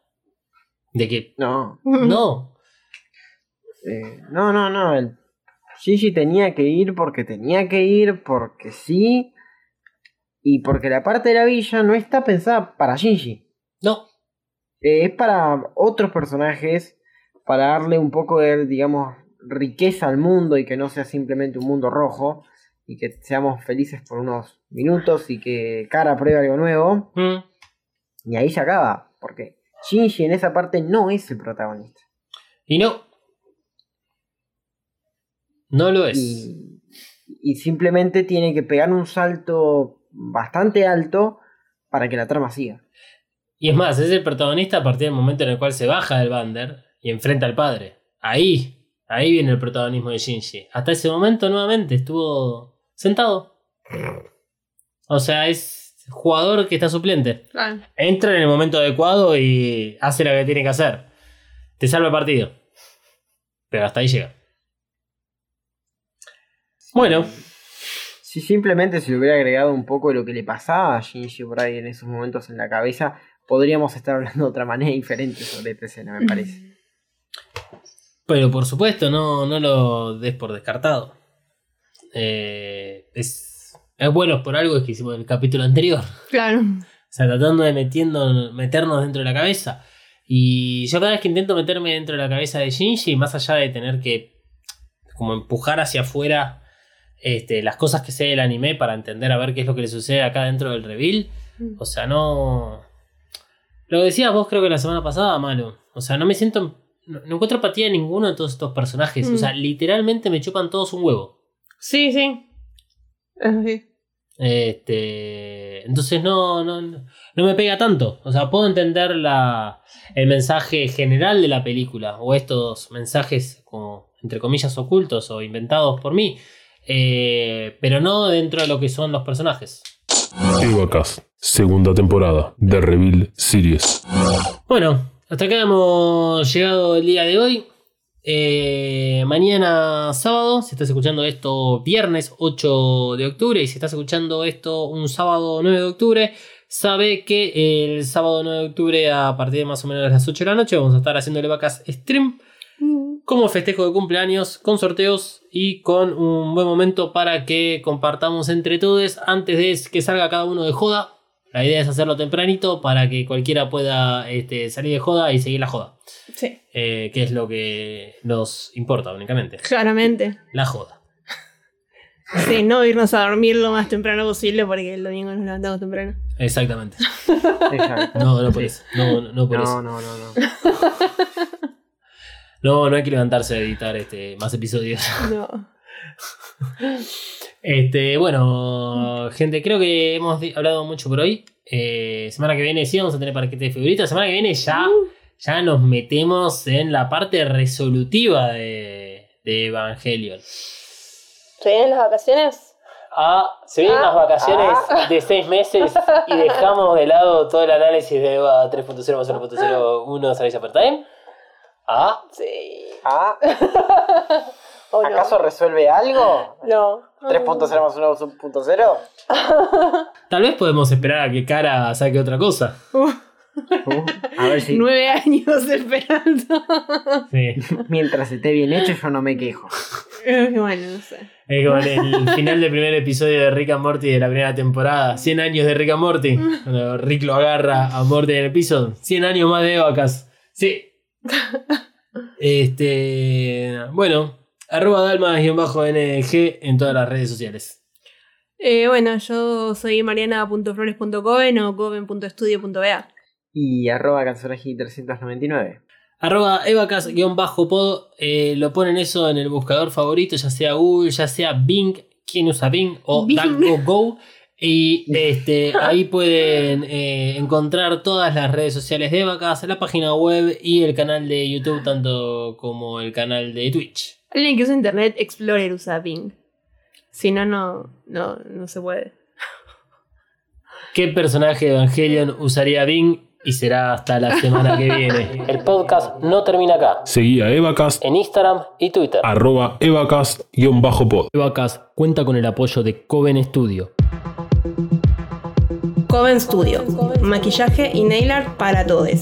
de que No, no. eh, no, no, no. El Shinji tenía que ir porque tenía que ir, porque sí. Y porque la parte de la villa no está pensada para Shinji. No. Eh, es para otros personajes, para darle un poco de, digamos, riqueza al mundo y que no sea simplemente un mundo rojo. Y que seamos felices por unos minutos y que Kara pruebe algo nuevo. Mm. Y ahí se acaba. Porque Shinji en esa parte no es el protagonista. Y no. No lo es. Y, y simplemente tiene que pegar un salto bastante alto para que la trama siga. Y es más, es el protagonista a partir del momento en el cual se baja del Bander y enfrenta al padre. Ahí, ahí viene el protagonismo de Shinji. Hasta ese momento nuevamente estuvo sentado. O sea, es jugador que está suplente. Claro. Entra en el momento adecuado y hace lo que tiene que hacer. Te salva el partido. Pero hasta ahí llega. Bueno, Si simplemente se le hubiera agregado un poco de lo que le pasaba a Shinji por ahí en esos momentos en la cabeza, podríamos estar hablando de otra manera diferente sobre esta escena, me parece. pero por supuesto, no, no lo des por descartado. Eh, es, es bueno por algo que hicimos en el capítulo anterior. Claro. sea, tratando de metiendo, meternos dentro de la cabeza. Y yo cada vez que intento meterme dentro de la cabeza de Shinji, más allá de tener que como empujar hacia afuera este, las cosas que sé del anime para entender a ver qué es lo que le sucede acá dentro del reveal, Mm. o sea, no... Lo decías vos creo que la semana pasada, Malo. O sea, no me siento... No, no encuentro empatía en ninguno de todos estos personajes. Mm. O sea, literalmente me chupan todos un huevo. Sí, sí. Es así. Este, entonces no, no, no me pega tanto. O sea, puedo entender la, el mensaje general de la película o estos mensajes como entre comillas ocultos o inventados por mí, eh, pero no dentro de lo que son los personajes. Segunda temporada de Reveal Series. Bueno, hasta acá hemos llegado el día de hoy. Eh, mañana sábado, si estás escuchando esto viernes 8 de octubre y si estás escuchando esto un sábado 9 de octubre, sabe que el sábado 9 de octubre a partir de más o menos las 8 de la noche vamos a estar haciéndole vacas stream como festejo de cumpleaños con sorteos y con un buen momento para que compartamos entre todos antes de que salga cada uno de joda. La idea es hacerlo tempranito para que cualquiera pueda este, salir de joda y seguir la joda. Sí, Eh, que es lo que nos importa únicamente. claramente. La joda. Sí, no irnos a dormir lo más temprano posible porque el domingo nos levantamos temprano. Exactamente. Exacto. No, no por eso. No, no, no por No, eso. no, no, no. No, no hay que levantarse a editar este, más episodios. No. Este, bueno, gente, creo que hemos hablado mucho por hoy. Eh, semana que viene sí vamos a tener paquete de figuritas. Semana que viene ya, ya nos metemos en la parte resolutiva de, de Evangelion. ¿Se vienen las vacaciones? Ah, se vienen Ah. las vacaciones de seis meses y dejamos de lado todo el análisis de EVA 3.0 más 1.01 Salisa per Time. Ah, Sí. Ah, ¿O no? ¿acaso resuelve algo? No. 3.0 más 1.0. tal vez podemos esperar a que Cara saque otra cosa. Uh, Uh, a ver si Nueve años esperando. Sí. mientras esté bien hecho yo no me quejo. Bueno, no sé. Es como en el final del primer episodio de Rick and Morty de la primera temporada. 100 años de Rick and Morty. Cuando Rick lo agarra a Morty en el piso. 100 años más de vacas. Sí. Este. Bueno. Arroba dalmas-ng en todas las redes sociales. Eh, bueno, yo soy mariana.flores.coven o coven.estudio.ba. Y arroba Kanzuraji 399. Arroba evacas-pod. eh, lo ponen eso en el buscador favorito, ya sea Google, ya sea Bing. ¿Quién usa Bing? O. DuckDuckGo. Y este, ahí pueden eh, encontrar todas las redes sociales de Evacas, la página web y el canal de YouTube, tanto como el canal de Twitch. Alguien que usa Internet Explorer usa Bing. Si no, no, no, no se puede. ¿Qué personaje de Evangelion usaría Bing? Y será hasta la semana que viene. El podcast no termina acá. Seguí a Evacast, En Instagram y Twitter. arroba Evacast-pod. Evacas cuenta con el apoyo de Coven Studio. Coven Studio. Maquillaje y nail art para todos.